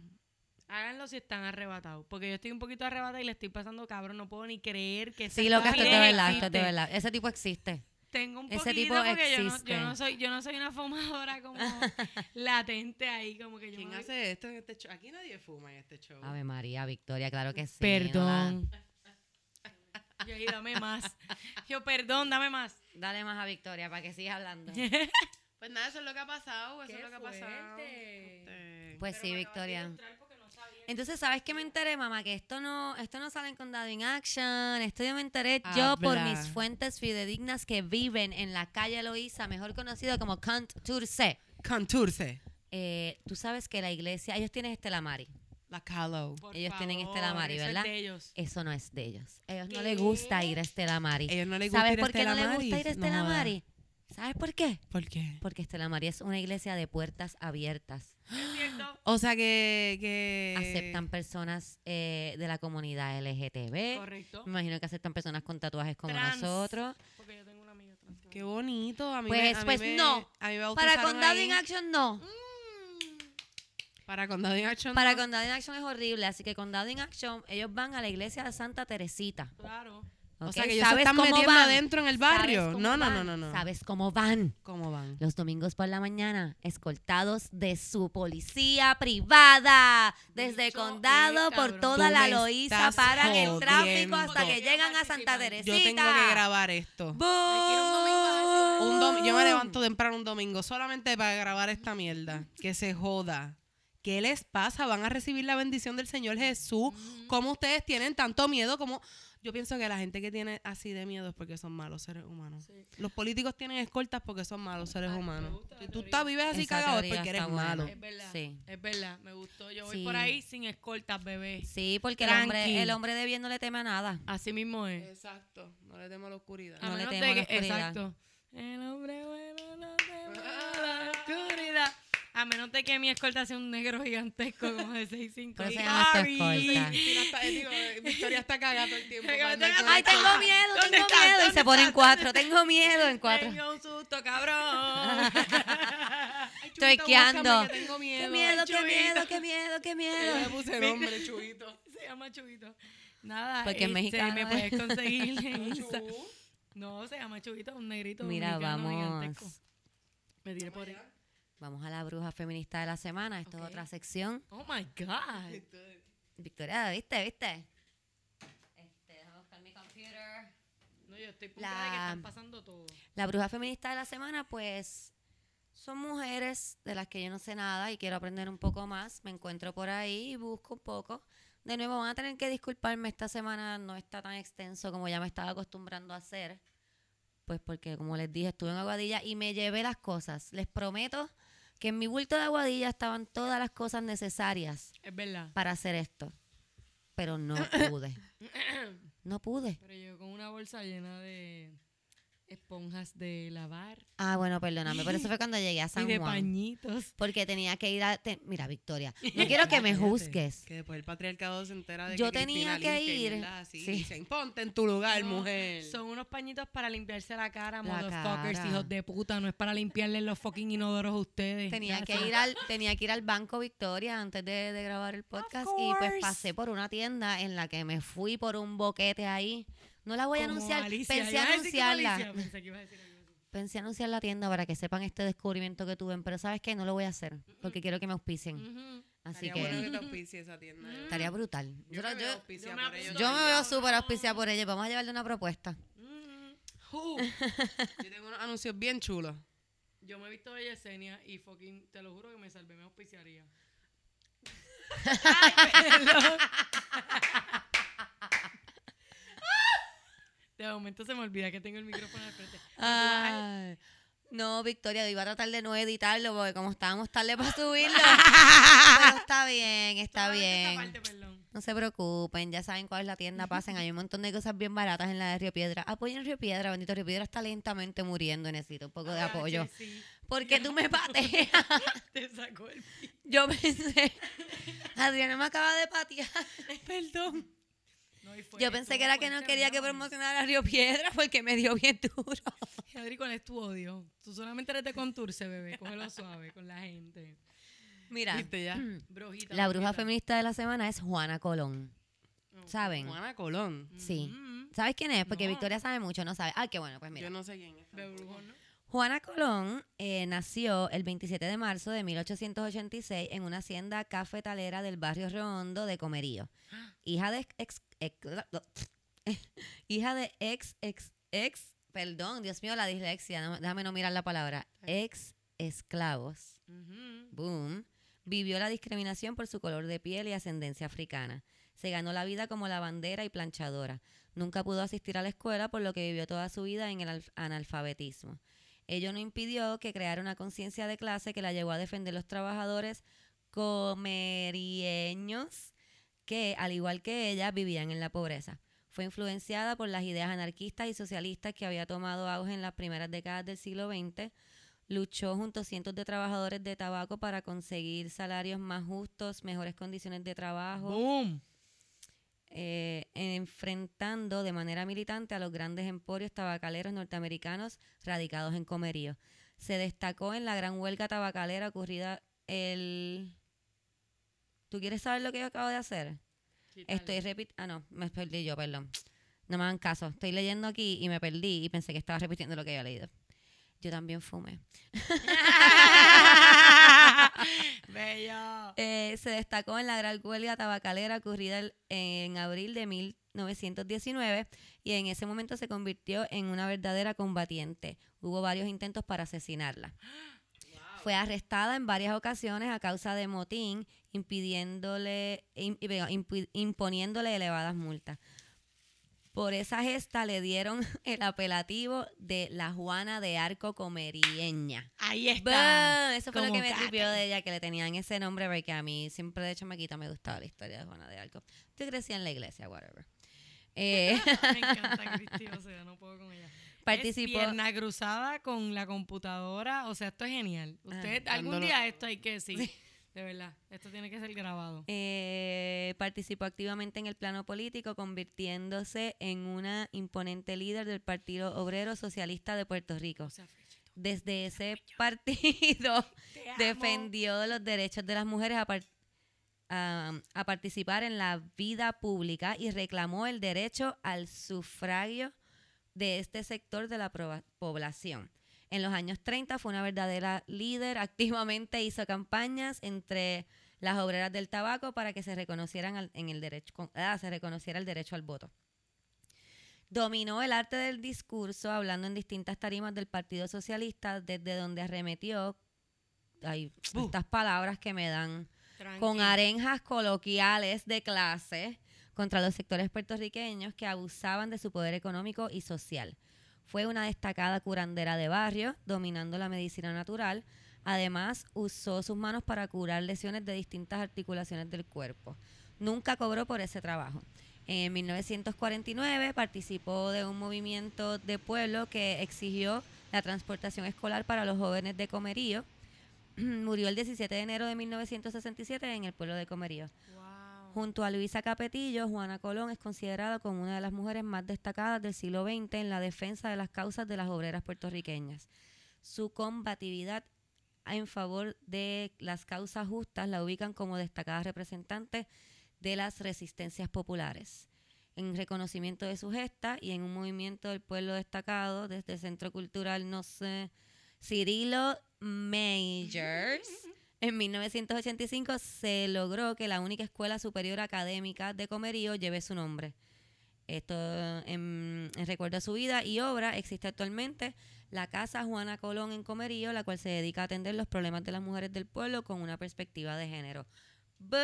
Háganlo si están arrebatados. Porque yo estoy un poquito arrebatada y le estoy pasando cabrón. No puedo ni creer que Sí, lo que esto es de verdad, esto es de verdad. Ese tipo existe. Tengo un Ese poquito tipo porque yo no, existe. yo no soy yo no soy una fumadora como latente ahí como que yo ¿Quién me- hace esto en este show? Aquí nadie fuma en este show. Ave María, Victoria, claro que sí. no Perdón. Yo ahí dame más. Yo perdón, dame más. la- Dale más a Victoria para que siga hablando. Pues nada, eso es lo que ha pasado, eso Qué es lo que ha pasado. fuerte. Este, Pues sí, Victoria. Entonces, ¿sabes qué me enteré, mamá? Que esto no, esto no sale en Condado in Action. Esto yo me enteré yo por mis fuentes fidedignas que viven en la calle Loíza, mejor conocido como Canturce. Conturce, Eh, Tú sabes que la iglesia, ellos tienen Estela Mari. la Calo. Por Ellos tienen Estela Mari, eso es ¿verdad? de ellos. Eso no es de ellos. A ellos no les gusta ir a Estela Mari. Ellos no les gusta ¿Sabes ir por qué no les gusta ir a Estela. Mari? ¿Sabes por qué? ¿Por qué? Porque Estela Mari es una iglesia de puertas abiertas. ¿Es cierto? O sea que... que Aceptan personas eh, de la comunidad LGTB. Correcto. Me imagino que aceptan personas con tatuajes como Trans. nosotros. Porque yo tengo una amiga trans. Qué bonito. A mí Pues- me, a mí pues me- no. A mí me Para Condado ahí. in Action no. Para Condado in Action. Para no. Condado in Action es horrible. Así que Condado in Action, ellos van a la iglesia de Santa Teresita. Claro. O sea que ellos ¿Sabes están cómo metiendo van? adentro en el ¿Sabes barrio. No, no, no, no, no. ¿Sabes cómo van? ¿Cómo van? Los domingos por la mañana, escoltados de su policía privada, desde Condado por cabrón. toda Tú la Loíza, paran el tráfico hasta que llegan a Santa. Teresita. Yo tengo que grabar esto. Un dom- yo me levanto temprano un domingo solamente para grabar esta mierda. Que se joda. ¿Qué les pasa? Van a recibir la bendición del Señor Jesús. ¿Cómo ustedes tienen tanto miedo? como Yo pienso que la gente que tiene así de miedo es porque son malos seres humanos. Los políticos tienen escoltas porque son malos seres Ay, humanos. Si tú estás, vives así Esa cagado es porque eres malo. Es verdad. Sí. Es verdad. Me gustó. Yo voy Sí. por ahí sin escoltas, bebé. Sí, porque el hombre, el hombre de bien no le teme a nada. Así mismo es. Exacto. No le temo a la oscuridad. A No le menos temo de a la que- oscuridad. Exacto. El hombre bueno no teme a la oscuridad. A menos de que mi escolta sea un negro gigantesco como de 6'5". Por eso se llama tu escolta. Eh, eh, Victoria está cagada todo el tiempo. Ay, tengo miedo, ¿Dónde tengo estás? miedo. Y ¿Dónde se pone en estás? cuatro. Tengo miedo en cuatro. Tengo un susto, cabrón. Estoy queando. tengo miedo. Qué miedo, qué miedo, qué miedo, qué Yo le miedo. puse nombre, chubito. Se llama Chubito. Nada, Porque es este, mexicano, me puedes conseguir en. No, se llama Chubito, un negrito Mira, vamos. gigantesco. Me tiré por ahí. Vamos a la bruja feminista de la semana. Esto es otra sección. Oh my God. Victoria, ¿viste? ¿Viste? Este, déjame buscar mi computer. No, yo estoy puntada de que La- están pasando todo. La bruja feminista de la semana, pues, son mujeres de las que yo no sé nada y quiero aprender un poco más. Me encuentro por ahí y busco un poco. De nuevo, van a tener que disculparme, esta semana no está tan extenso como ya me estaba acostumbrando a hacer. Pues porque, como les dije, estuve en Aguadilla y me llevé las cosas. Les prometo que en mi bulto de Aguadilla estaban todas las cosas necesarias Es verdad. para hacer esto. Pero no pude. No pude. Pero yo con una bolsa llena de esponjas de lavar Ah, bueno, perdóname, pero eso fue cuando llegué a y San de Juan. pañitos. Porque tenía que ir a... te- Mira, Victoria, no quiero que me Cállate, juzgues. Que después el patriarcado se entera de Yo que tenía Cristina que limpia y ir, así, sí. y Dicen, ponte en tu lugar, No, mujer. Son unos pañitos para limpiarse la cara, La motherfuckers, cara. hijos de puta. No es para limpiarle los fucking inodoros a ustedes. Tenía que ir al tenía que ir al banco Victoria antes de, de grabar el podcast y pues course. pasé por una tienda en la que me fui por un boquete ahí. No la voy a Como anunciar, Alicia. pensé Iba a decir como anunciarla. Alicia, pensé que iba a decir algo así. Pensé anunciar la tienda para que sepan este descubrimiento que tuve, pero sabes qué, no lo voy a hacer porque quiero que me auspicien. Ujú. Así Estaría que bueno que te auspicie esa tienda. yo- estaría brutal. Yo, Yo, me veo yo- auspiciada yo me por ellos yo me también. veo súper auspiciada por ella. Vamos a llevarle una propuesta. Mm. Ju. Yo tengo unos anuncios bien chulos. Yo me he visto de Yesenia y fucking, te lo juro que me salvé, me auspiciaría. Ay, perdón. De momento se me olvida que tengo el micrófono al frente. Ay. No, Victoria, iba a tratar de no editarlo porque como estábamos tarde para subirlo. pero está bien, está Solamente bien. parte, perdón. No se preocupen, ya saben cuál es la tienda, pasen. Hay un montón de cosas bien baratas en la de Río Piedra. Apoyen Río Piedra, bendito Río Piedra está lentamente muriendo, necesito un poco de Ah, apoyo. sí, Porque tú me pateas. te sacó el Yo pensé, Adriana me acaba de patear. Perdón. No, Yo pensé que era que no quería que promocionara Río Piedra porque me dio bien duro. Adri, ¿cuál es tu odio? Tú solamente eres de conturce, bebé. Cógelo suave con la gente. Mira, ¿Viste ya? Brujita. la bruja brujita. feminista de la semana es Juana Colón. ¿Saben? Juana Colón. Sí. Mm, ¿Sabes quién es? Porque No. Victoria sabe mucho, no sabe. Ah, qué bueno, pues mira. Yo no sé quién es. de brujo, ¿no? Juana Colón eh, nació el 27 de marzo de 1886 en una hacienda cafetalera del barrio Redondo de Comerío. Hija de ex, ex- hija de ex, ex, ex, perdón, Dios mío, la dislexia, no- déjame no mirar la palabra, ex esclavos. Boom. Vivió la discriminación por su color de piel y ascendencia africana. Se ganó la vida como lavandera y planchadora. Nunca pudo asistir a la escuela, por lo que vivió toda su vida en el alf- analfabetismo. Ello no impidió que creara una conciencia de clase que la llevó a defender los trabajadores comerieños que, al igual que ella, vivían en la pobreza. Fue influenciada por las ideas anarquistas y socialistas que había tomado auge en las primeras décadas del siglo XX luchó junto a cientos de trabajadores de tabaco para conseguir salarios más justos, mejores condiciones de trabajo, Boom. eh, enfrentando de manera militante a los grandes emporios tabacaleros norteamericanos radicados en Comerío. Se destacó en la gran huelga tabacalera ocurrida el... ¿Tú quieres saber lo que yo acabo de hacer? Quítale. Estoy repitiendo... Ah, no, me perdí yo, perdón. No me hagan caso. Estoy leyendo aquí y me perdí y pensé que estaba repitiendo lo que había leído. Yo también fumé. Bello. Eh, se destacó en la gran huelga tabacalera ocurrida el- en abril de 1919 y en ese momento se convirtió en una verdadera combatiente. Hubo varios intentos para asesinarla. Fue arrestada en varias ocasiones a causa de motín, impidiéndole, imponiéndole elevadas multas. Por esa gesta le dieron el apelativo de la Juana de Arco Comerieña. Ahí está. Eso fue lo que me tripió de ella, que le tenían ese nombre, porque a mí siempre de chamaquita me gustaba la historia de Juana de Arco. Yo crecí en la iglesia, whatever. Eh, Me encanta Cristi, o sea, no puedo con ella. Participó. Es pierna cruzada con la computadora, o sea, esto es genial. Usted, algún día esto hay que sí, de verdad, esto tiene que ser grabado. eh, participó activamente en el plano político, convirtiéndose en una imponente líder del Partido Obrero Socialista de Puerto Rico. O sea, Frechito, Desde ese partido defendió los derechos de las mujeres a, par- a- a participar en la vida pública y reclamó el derecho al sufragio de este sector de la población. En los años 30 fue una verdadera líder, activamente hizo campañas entre las obreras del tabaco para que se reconocieran al- en el derecho, ah, se reconociera el derecho al voto. Dominó el arte del discurso hablando en distintas tarimas del Partido Socialista, desde donde arremetió ay, Uh. estas palabras que me dan con arenjas coloquiales de clase contra los sectores puertorriqueños que abusaban de su poder económico y social. Fue una destacada curandera de barrio, dominando la medicina natural. Además, usó sus manos para curar lesiones de distintas articulaciones del cuerpo. Nunca cobró por ese trabajo. En 1949 participó de un movimiento de pueblo que exigió la transportación escolar para los jóvenes de Comerío. Murió el 17 de enero de 1967 en el pueblo de Comerío. Junto a Luisa Capetillo, Juana Colón es considerada como una de las mujeres más destacadas del siglo XX en la defensa de las causas de las obreras puertorriqueñas. Su combatividad en favor de las causas justas la ubican como destacada representante de las resistencias populares. En reconocimiento de su gesta y en un movimiento del pueblo destacado desde el Centro Cultural, no Cirilo Majors, en 1985 se logró que la única escuela superior académica de Comerío lleve su nombre. Esto en, en recuerdo a su vida y obra existe actualmente la Casa Juana Colón en Comerío, la cual se dedica a atender los problemas de las mujeres del pueblo con una perspectiva de género. ¡Boom!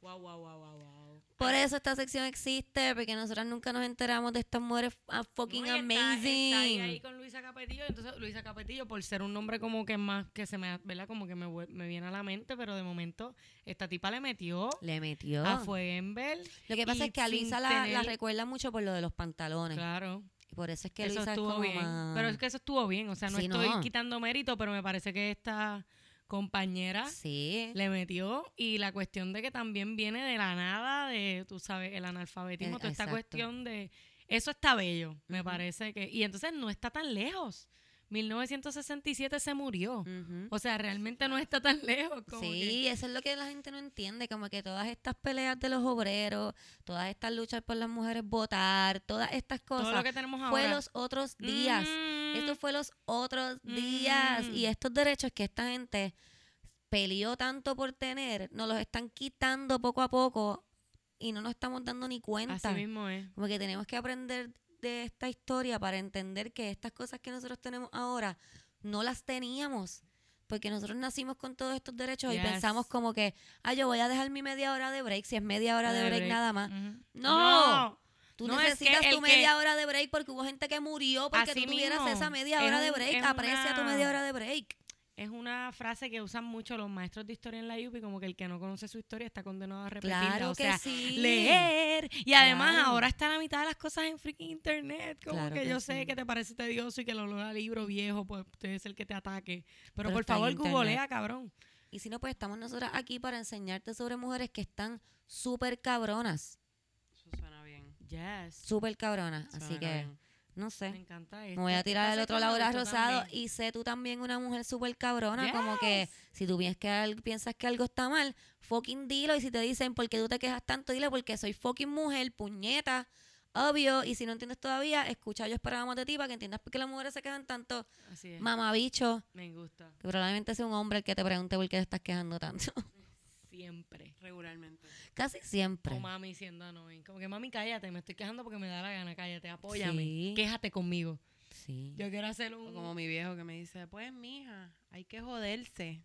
Wow, wow, wow, wow, wow. Por eso esta sección existe, porque nosotras nunca nos enteramos de estas mujeres ah, fucking No, está- amazing. Está, ahí, ahí con Luisa Capetillo. Entonces, Luisa Capetillo, por ser un nombre como que más que se me, ¿verdad? Como que me, me viene a la mente, pero de momento, esta tipa le metió Le metió. a Fuenbel. Lo que pasa es que a Luisa la, recuerda mucho por lo de los pantalones. Claro. Y por eso es que eso Luisa es estuvo como bien. más- Pero es que eso estuvo bien. O sea, no Sí, estoy no. quitando mérito, pero me parece que esta compañera Sí. le metió y la cuestión de que también viene de la nada de, tú sabes, el analfabetismo, Eh, toda esta cuestión de... Eso está bello, me parece que... Y entonces no está tan lejos. 1967 se murió. O sea, realmente no está tan lejos. Como Sí, que- eso es lo que la gente no entiende, como que todas estas peleas de los obreros, todas estas luchas por las mujeres votar, todas estas todo cosas, lo que tenemos fue ahora. los otros días. Mm, Esto fue los otros días. Mm. Y estos derechos que esta gente peleó tanto por tener, nos los están quitando poco a poco y no nos estamos dando ni cuenta. Así mismo es. Como que tenemos que aprender de esta historia para entender que estas cosas que nosotros tenemos ahora no las teníamos. Porque nosotros nacimos con todos estos derechos y pensamos como que, ah, yo voy a dejar mi media hora de break, si es media hora de break, break. nada más. Ujú. No. Tú No, es que necesitas tu que- media hora de break porque hubo gente que murió porque tú tuvieras mismo. esa media Es hora de break. Aprecia tu media hora de break. Es una frase que usan mucho los maestros de historia en la UPI, como que el que no conoce su historia está condenado a repetirla. Claro o que sea, sí. leer. Y además Claro. ahora está la mitad de las cosas en freaking internet. Como Claro que, que yo sí. sé que te parece tedioso y que el olor a libro viejo pues, puede ser que te ataque. Pero, Pero por favor, googlea, cabrón. Y si no, pues estamos nosotras aquí para enseñarte sobre mujeres que están súper cabronas. Eso suena bien. Yes. Súper cabronas. Así que, bien. No Me sé. encanta Me esto. voy a tirar al otro me Laura gustó Rosado también. y sé tú también una mujer súper cabrona, como que si tú piensas que, al- piensas que algo está mal, fucking dilo y si te dicen por qué tú te quejas tanto, dile porque soy fucking mujer, puñeta, obvio, y si no entiendes todavía, escucha yo esperábamos de ti para que entiendas por qué las mujeres se quejan tanto, Así es. mamabicho, Me gusta. que probablemente sea un hombre el que te pregunte por qué te estás quejando tanto, Siempre. Regularmente. casi siempre. O mami siendo annoying. Como que mami, cállate, me estoy quejando porque me da la gana, cállate, apóyame. Sí. Quéjate conmigo. Sí. Yo quiero hacer un. O como mi viejo que me dice, pues mija, hay que joderse.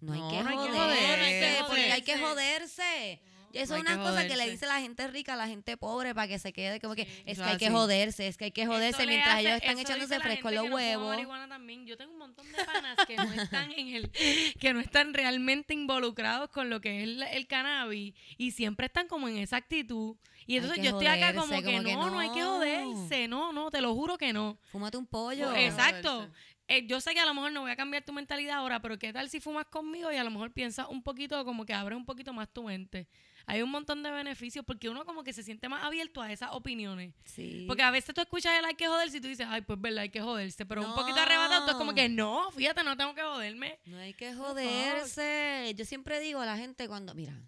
No hay No, que no hay que joderse, joderse. porque hay que joderse. Eso No es una que cosa que le dice la gente rica a la gente pobre para que se quede como que Sí. es que hay que joderse, es que hay que joderse mientras hace- ellos están echándose fresco los no huevos. marihuana también. Yo tengo un montón de panas que no están en el, que no están realmente involucrados con lo que es el, el cannabis y siempre están como en esa actitud. Y entonces yo estoy acá como que, no, no, hay que no. joderse, no, no, te lo juro que no. Fúmate un pollo. Pues, Exacto. Eh, yo sé que a lo mejor no voy a cambiar tu mentalidad ahora, pero ¿qué tal si fumas conmigo y a lo mejor piensas un poquito, como que abres un poquito más tu mente? Hay un montón de beneficios porque uno como que se siente más abierto a esas opiniones. Sí. Porque a veces tú escuchas el hay que joderse y tú dices, ay, pues verdad, hay que joderse. Pero un poquito arrebatado, tú es como que no, fíjate, no tengo que joderme. No hay que joderse. Yo siempre digo a la gente cuando, mira,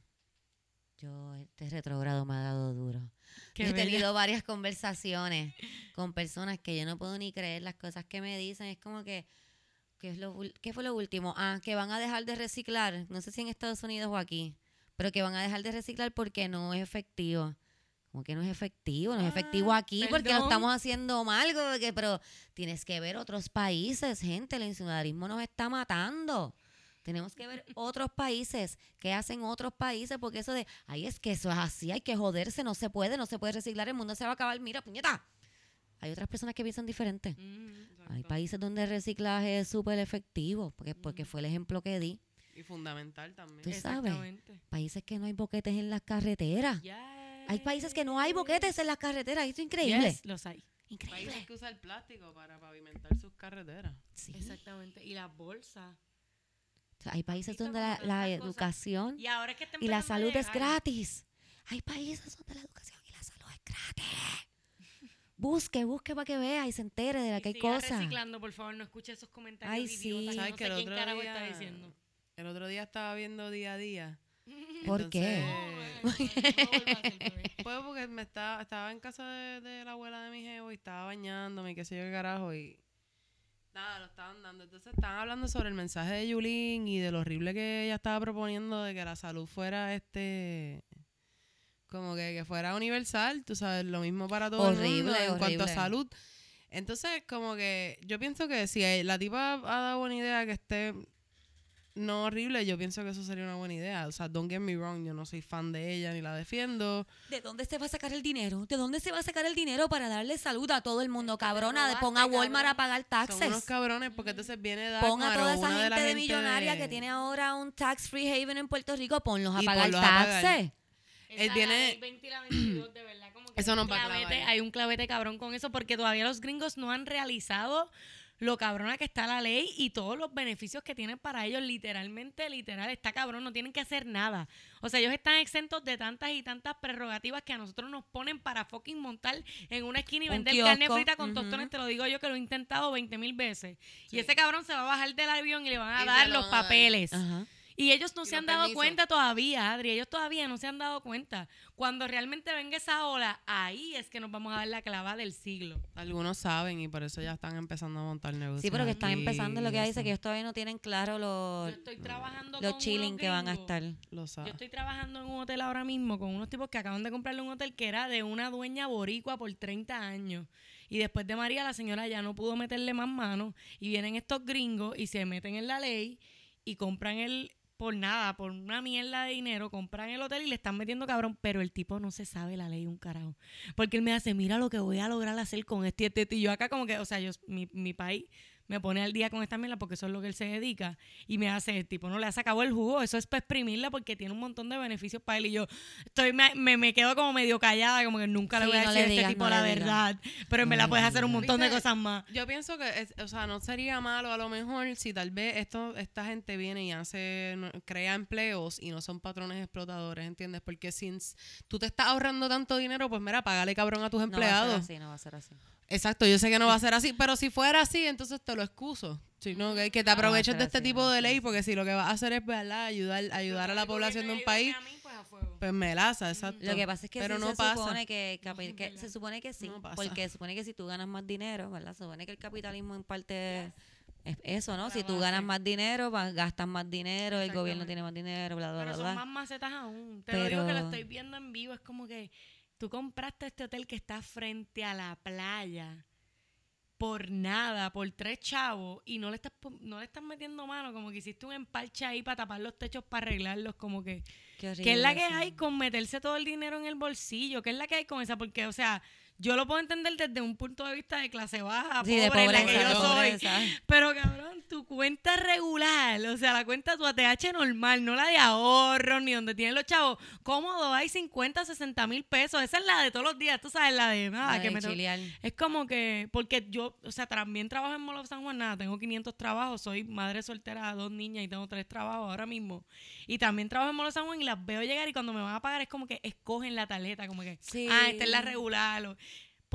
yo este retrogrado me ha dado duro. Qué Yo he bella. tenido varias conversaciones con personas que yo no puedo ni creer las cosas que me dicen. Es como que, ¿qué, es lo, ¿qué fue lo último? Ah, que van a dejar de reciclar. No sé si en Estados Unidos o aquí. Pero que van a dejar de reciclar porque no es efectivo. Como que no es efectivo, no es efectivo Ah, aquí porque lo estamos haciendo mal. como que- pero tienes que ver otros países, gente. El insularismo nos está matando. Tenemos que ver otros países, qué hacen otros países, porque eso de, ay, es que eso es así, hay que joderse, no se puede, no se puede reciclar, el mundo se va a acabar, mira, puñeta. Hay otras personas que piensan diferente. Mm, Hay países donde el reciclaje es súper efectivo, porque, porque fue el ejemplo que di. Y fundamental también. Tú sabes. Exactamente. Países que no hay boquetes en las carreteras. Yes. Hay países que no hay boquetes en las carreteras. Esto es increíble. Yes, los hay. Increíble. Países que usan el plástico para pavimentar sus carreteras. Sí. Exactamente. Y las bolsas. O sea, hay países donde la, la educación Y ahora es que y la salud es gratis. Hay países donde la educación y la salud es gratis. Busque, busque para que vea y se entere de la Y que hay cosas. reciclando, por favor, no escuche esos comentarios Ay, idiotas sí. que ¿Sabes no que sé el quién otro carajo día- está diciendo. El otro día estaba viendo día a día. ¿Por qué? Entonces, Pues porque me estaba, estaba en casa de, de la abuela de mi jevo y estaba bañándome y qué sé yo el carajo y nada, lo estaban dando. Entonces estaban hablando sobre el mensaje de Yulín y de lo horrible que ella estaba proponiendo de que la salud fuera este como que, que fuera universal, tú sabes, lo mismo para todo el mundo Horrible, en cuanto a salud. Entonces, como que yo pienso que si la tipa ha dado buena idea que esté no horrible, yo pienso que eso sería una buena idea. O sea, don't get me wrong, yo no soy fan de ella ni la defiendo. ¿De dónde se va a sacar el dinero? ¿De dónde se va a sacar el dinero para darle salud a todo el mundo? Cabrona, robaste, ponga a Walmart cabrón. a pagar Son unos taxes. cabrones porque entonces viene Ponga a toda esa de gente de millonaria de- que tiene ahora un tax free haven en Puerto Rico, ponlos a Y pagar ponlos a pagar. taxes. Él viene- Hay 20 y la 22, de verdad, como que Eso no va a clavete-. Hay un clavete cabrón con eso porque todavía los gringos no han realizado lo cabrona que está la ley y todos los beneficios que tienen para ellos, literalmente, literal, está cabrón, no tienen que hacer nada. O sea, ellos están exentos de tantas y tantas prerrogativas que a nosotros nos ponen para fucking montar en una esquina y Un vender carne frita con ujú. tostones, te lo digo yo que lo he intentado 20 mil veces. Sí. Y ese cabrón se va a bajar del avión y le van a Y dar lo los van a dar. papeles. Ajá. Y ellos no Y se han dado cuenta todavía, Adri. Ellos todavía no se han dado cuenta. Cuando realmente venga esa ola, ahí es que nos vamos a dar la clava del siglo. Algunos saben y por eso ya están empezando a montar negocios. Sí, pero que están empezando lo que dice que ellos todavía no tienen claro Yo los estoy trabajando los con chilling que van a estar. Lo Yo estoy trabajando en un hotel ahora mismo con unos tipos que acaban de comprarle un hotel que era de una dueña boricua por 30 años. Y después de María, la señora ya no pudo meterle más mano. Y vienen estos gringos y se meten en la ley y compran el, por nada, por una mierda de dinero, compran el hotel y le están metiendo cabrón. Pero el tipo no se sabe la ley un carajo. Porque él me hace, mira lo que voy a lograr hacer con este este. este". Y acá como que, o sea, yo, mi, mi país me pone al día con esta mierda porque eso es lo que él se dedica. Y me hace, el tipo no le ha sacado el jugo, eso es para exprimirla porque tiene un montón de beneficios para él. Y yo estoy me, me, me quedo como medio callada, como que nunca le Sí, voy a no decir a este digas, tipo no la verdad. Pero verdad le puedes hacer un montón de cosas más. Yo pienso que, es- o sea, no sería malo a lo mejor si tal vez esto, esta gente viene y hace, crea empleos y no son patrones explotadores, ¿entiendes? Porque si tú te estás ahorrando tanto dinero, pues mira, págale cabrón a tus No va a ser empleados. así, no va a ser así. Exacto, yo sé que no va a ser así, pero si fuera así, entonces te lo excuso. Si no, que, que te No va a aproveches de este así, tipo a de ley, porque si lo que vas a hacer es ¿verdad? ayudar, ayudar a la población de un país, pues melaza, exacto. Lo que pasa es que pero sí no se pasa. supone que, se supone que sí, No porque se supone que si tú ganas más dinero, ¿verdad? Se supone que el capitalismo en parte es eso, ¿no? Si tú ganas más dinero, gastas más dinero, el gobierno tiene más dinero, bla bla Pero bla. son bla. más macetas aún. Te lo digo que lo Pero- estoy viendo en vivo. Es como que tú compraste este hotel que está frente a la playa por nada, por tres chavos, y no le estás no le estás metiendo mano, como que hiciste un empalche ahí para tapar los techos, para arreglarlos, como que... Qué ¿Qué es la que horrible, hay con meterse todo el dinero en el bolsillo? ¿Qué es la que hay con esa? Porque, o sea, yo lo puedo entender desde un punto de vista de clase baja, Sí, de pobre, en la que pobreza, yo de soy. pobreza. Pero cabrón, tu cuenta regular, o sea, la cuenta tu ATH normal, no la de ahorro, ni donde tienen los chavos, cómodo, hay 50, 60 mil pesos. Esa es la de todos los días, tú sabes, la de nada, La que de me tengo- chilear. Es como que, porque yo, o sea, también trabajo en Mall of San Juan, nada, tengo 500 trabajos, soy madre soltera de dos niñas y tengo tres trabajos ahora mismo. Y también trabajo en Mall of San Juan y las veo llegar y cuando me van a pagar es como que escogen la tarjeta, como que, Sí. ah, esta es la regular. o-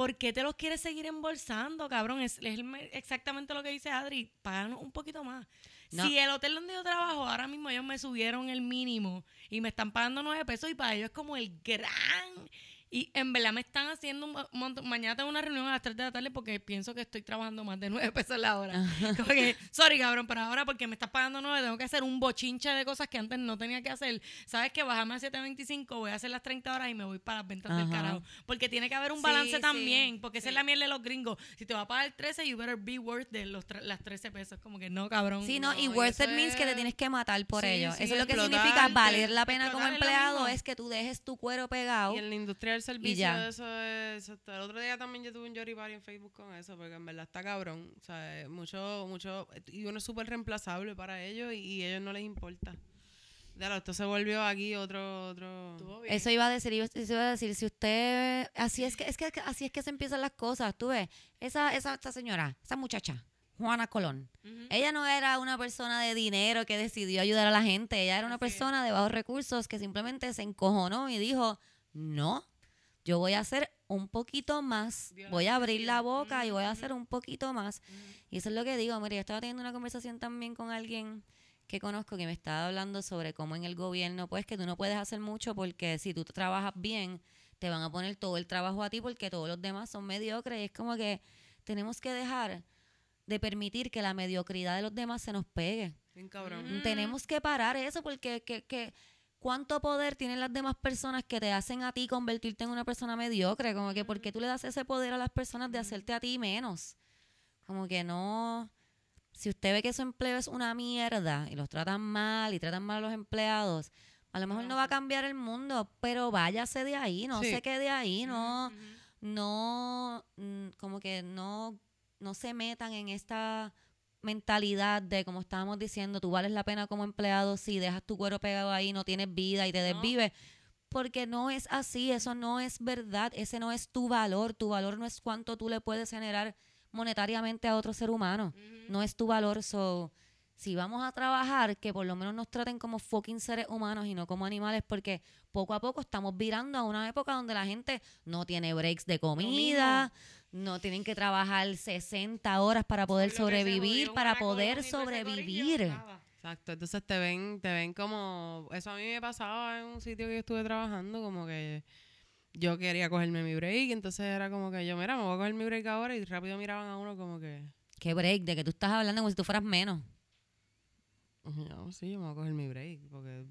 ¿Por qué te los quieres seguir embolsando, cabrón? Es, es exactamente lo que dice Adri. Páganos un poquito más. No. Si el hotel donde yo trabajo, ahora mismo ellos me subieron el mínimo y me están pagando nueve pesos y para ellos es como el gran... Y en verdad me están haciendo un montón... Mañana tengo una reunión a las 3 de la tarde porque pienso que estoy trabajando más de 9 pesos la hora. Como que, sorry, cabrón, pero ahora porque me estás pagando 9 tengo que hacer un bochinche de cosas que antes no tenía que hacer. ¿Sabes qué? Bájame a 7.25, voy a hacer las 30 horas y me voy para las ventas del carajo. Porque tiene que haber un balance sí, también, porque esa es la mierda de los gringos. Si te va a pagar 13, you better be worth de los las 13 pesos. Como que no, cabrón. Sí, no, y No, y worth it means que te es- tienes que matar por Sí, ello. sí, eso es lo que significa valer la pena como empleado, es que tú dejes tu cuero pegado. Y en la industrial el servicio ya. de eso es... exacto. El otro día también yo tuve un Jory Party en Facebook con eso, porque en verdad está cabrón. O sea, eh, mucho, mucho... Y uno es súper reemplazable para ellos y, y a ellos no les importa. Claro, esto se volvió aquí otro... otro... Eso iba a decir, iba- eso iba a decir, si usted, así es que, es que así es que se empiezan las cosas, tú ves, esa, esa, esta señora, esa muchacha, Juana Colón, ella no era una persona de dinero que decidió ayudar a la gente, ella era una Así es. persona de bajos recursos que simplemente se encojonó y dijo, no, yo voy a hacer un poquito más, voy a abrir la boca y voy a hacer un poquito más. Y eso es lo que digo, mira, yo estaba teniendo una conversación también con alguien que conozco que me estaba hablando sobre cómo en el gobierno, pues que tú no puedes hacer mucho porque si tú trabajas bien, te van a poner todo el trabajo a ti porque todos los demás son mediocres. Y es como que tenemos que dejar de permitir que la mediocridad de los demás se nos pegue. Bien cabrón. Mm. Tenemos que parar eso porque que, que, cuánto poder tienen las demás personas que te hacen a ti convertirte en una persona mediocre. Como que porque tú le das ese poder a las personas de hacerte a ti menos. Como que no. Si usted ve que su empleo es una mierda y los tratan mal y tratan mal a los empleados, a lo mejor no va a cambiar el mundo, pero váyase de ahí, no Sí. se quede ahí, no no, mm, como que no, no se metan en esta mentalidad de, como estábamos diciendo, tú vales la pena como empleado si dejas tu cuero pegado ahí, no tienes vida y te No. desvives. Porque no es así, eso no es verdad, ese no es tu valor, tu valor no es cuánto tú le puedes generar monetariamente a otro ser humano, no es tu valor, so, si vamos a trabajar, que por lo menos nos traten como fucking seres humanos y no como animales, porque poco a poco estamos virando a una época donde la gente no tiene breaks de comida, no tienen que trabajar 60 horas para poder sobrevivir, para poder sobrevivir. Exacto, entonces te ven, te ven como, eso a mí me pasaba en un sitio que yo estuve trabajando, como que yo quería cogerme mi break, entonces era como que yo, mira, me voy a coger mi break ahora y rápido miraban a uno como que, ¿Qué break? De que tú estás hablando como si tú fueras menos. no, sí, yo me voy a coger mi break, porque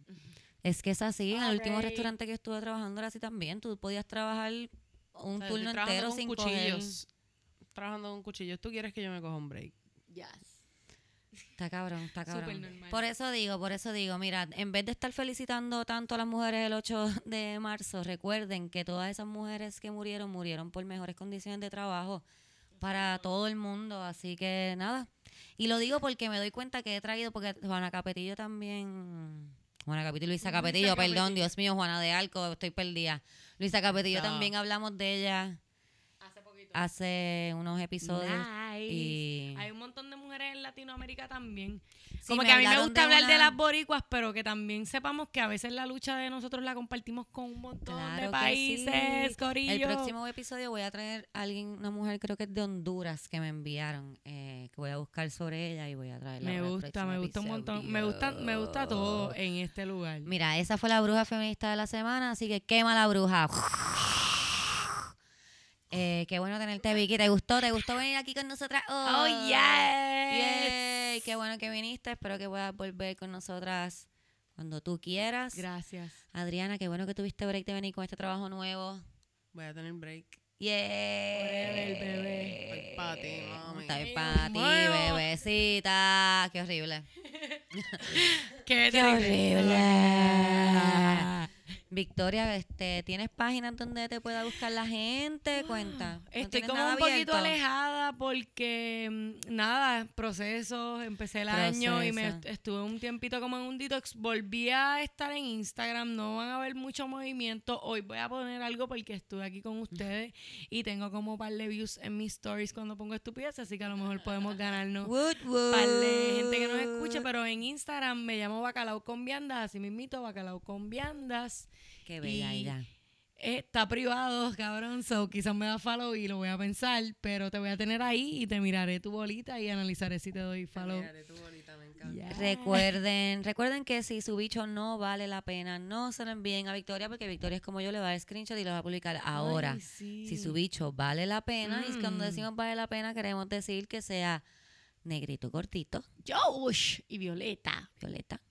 Es que es así. En el último restaurante que estuve trabajando era así también. Tú podías trabajar un o sea, turno entero con sin coger. cuchillos, trabajando con cuchillos, tú quieres que yo me coja un break. Está cabrón, está cabrón. Por eso digo, por eso digo, mira, en vez de estar felicitando tanto a las mujeres el 8 de marzo, recuerden que todas esas mujeres que murieron, murieron por mejores condiciones de trabajo para todo el mundo. Así que nada. Y lo digo porque me doy cuenta que he traído, porque Juana Capetillo también. Juana Capetillo, Luisa Luisa Capetillo, perdón, Capetillo. Dios mío, Juana de Alco, estoy perdida. Luisa Capetillo Está. también hablamos de ella Hace unos episodios. Nice. y- Hay un montón de mujeres en Latinoamérica también. Sí, Como que a mí me gusta de hablar de las boricuas, pero que también sepamos que a veces la lucha de nosotros la compartimos con un montón Claro de países, sí. corillo. El próximo episodio voy a traer a alguien, una mujer creo que es de Honduras que me enviaron, eh, que voy a buscar sobre ella y voy a traerla. Me gusta, me gusta un montón. Me gusta, me gusta todo en este lugar. Mira, esa fue la bruja feminista de la semana, así que quema la bruja. Eh, qué bueno tenerte, Vicky. ¿Te gustó? ¿Te gustó venir aquí con nosotras? Oh, hoy? yes. Yay, Qué bueno que viniste. Espero que puedas volver con nosotras cuando tú quieras. Gracias. Adriana, qué bueno que tuviste break de venir con este trabajo nuevo. Voy a tener break. Yeah. Forever, bebé. Estoy pa' ti, mami. Ay, para ti, bebecita. Qué horrible. Qué, Qué horrible. Victoria, este, ¿tienes páginas donde te pueda buscar la gente? Cuenta. ¿No Estoy como un poquito abierto? alejada porque, mm, nada, procesos, empecé el año y me estuve un tiempito como en un detox. Volví a estar en Instagram, no van a ver mucho movimiento. Hoy voy a poner algo porque estuve aquí con ustedes y tengo como un par de views en mis stories cuando pongo estupidez, así que a lo mejor podemos ganarnos woot. par de gente que nos escuche, pero en Instagram me llamo Bacalao con Viandas, así mismito, Bacalao con Viandas. Qué bella y- ella. Eh, Está privado, cabrón, so quizás me da follow y lo voy a pensar, pero te voy a tener ahí y te miraré tu bolita y analizaré si te doy follow. Miraré tu bolita, me encanta. Yeah. Recuerden, recuerden que si su bicho no vale la pena, no se lo envíen a Victoria porque Victoria es como yo, le va a dar screenshot y lo va a publicar ahora. Ay, sí. Si su bicho vale la pena, y cuando Mm. decimos vale la pena, queremos decir que sea negrito cortito, Josh y Violeta. violeta.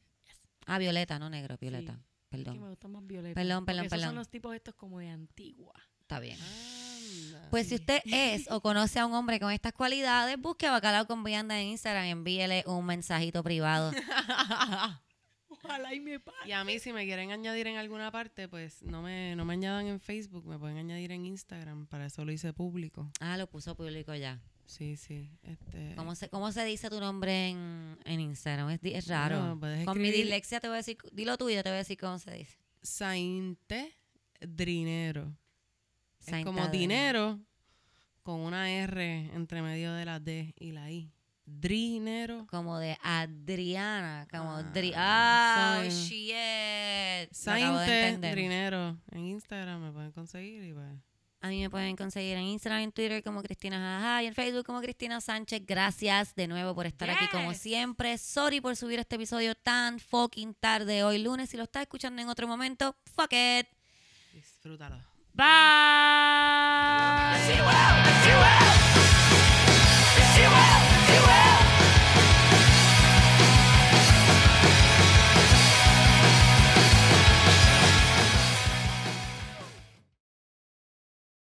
Ah, violeta, no negro, violeta. Es que me Perdón. gusta más Violeta. Perdón, perdón, porque esos perdón. son los tipos estos como de antigua. Está bien. Anda. Pues si usted es o conoce a un hombre con estas cualidades, busque a Bacalao con Vianda en Instagram y envíele un mensajito privado. Ojalá y me pase. Y a mí, si me quieren añadir en alguna parte, pues no me, no me añadan en Facebook, me pueden añadir en Instagram. Para eso lo hice público. Ah, lo puso público ya. Sí, sí. Este, ¿Cómo se, cómo se dice tu nombre en, en Instagram? Es, es raro. Con mi dislexia te voy a decir, dilo tuyo, te voy a decir cómo se dice. Sainte Drinero. Es Sainte como Adriana. dinero con una R entre medio de la D y la I. Drinero. Como de Adriana, como Ah, Dri ah, soy- shit. Sainte. Drinero. En Instagram me pueden conseguir y pues. A mí me pueden conseguir en Instagram, en Twitter como Cristina Jaja y en Facebook como Cristina Sánchez. Gracias de nuevo por estar aquí como siempre. Sorry por subir este episodio tan fucking tarde hoy lunes. Si lo estás escuchando en otro momento, fuck it. Disfrútalo. Bye.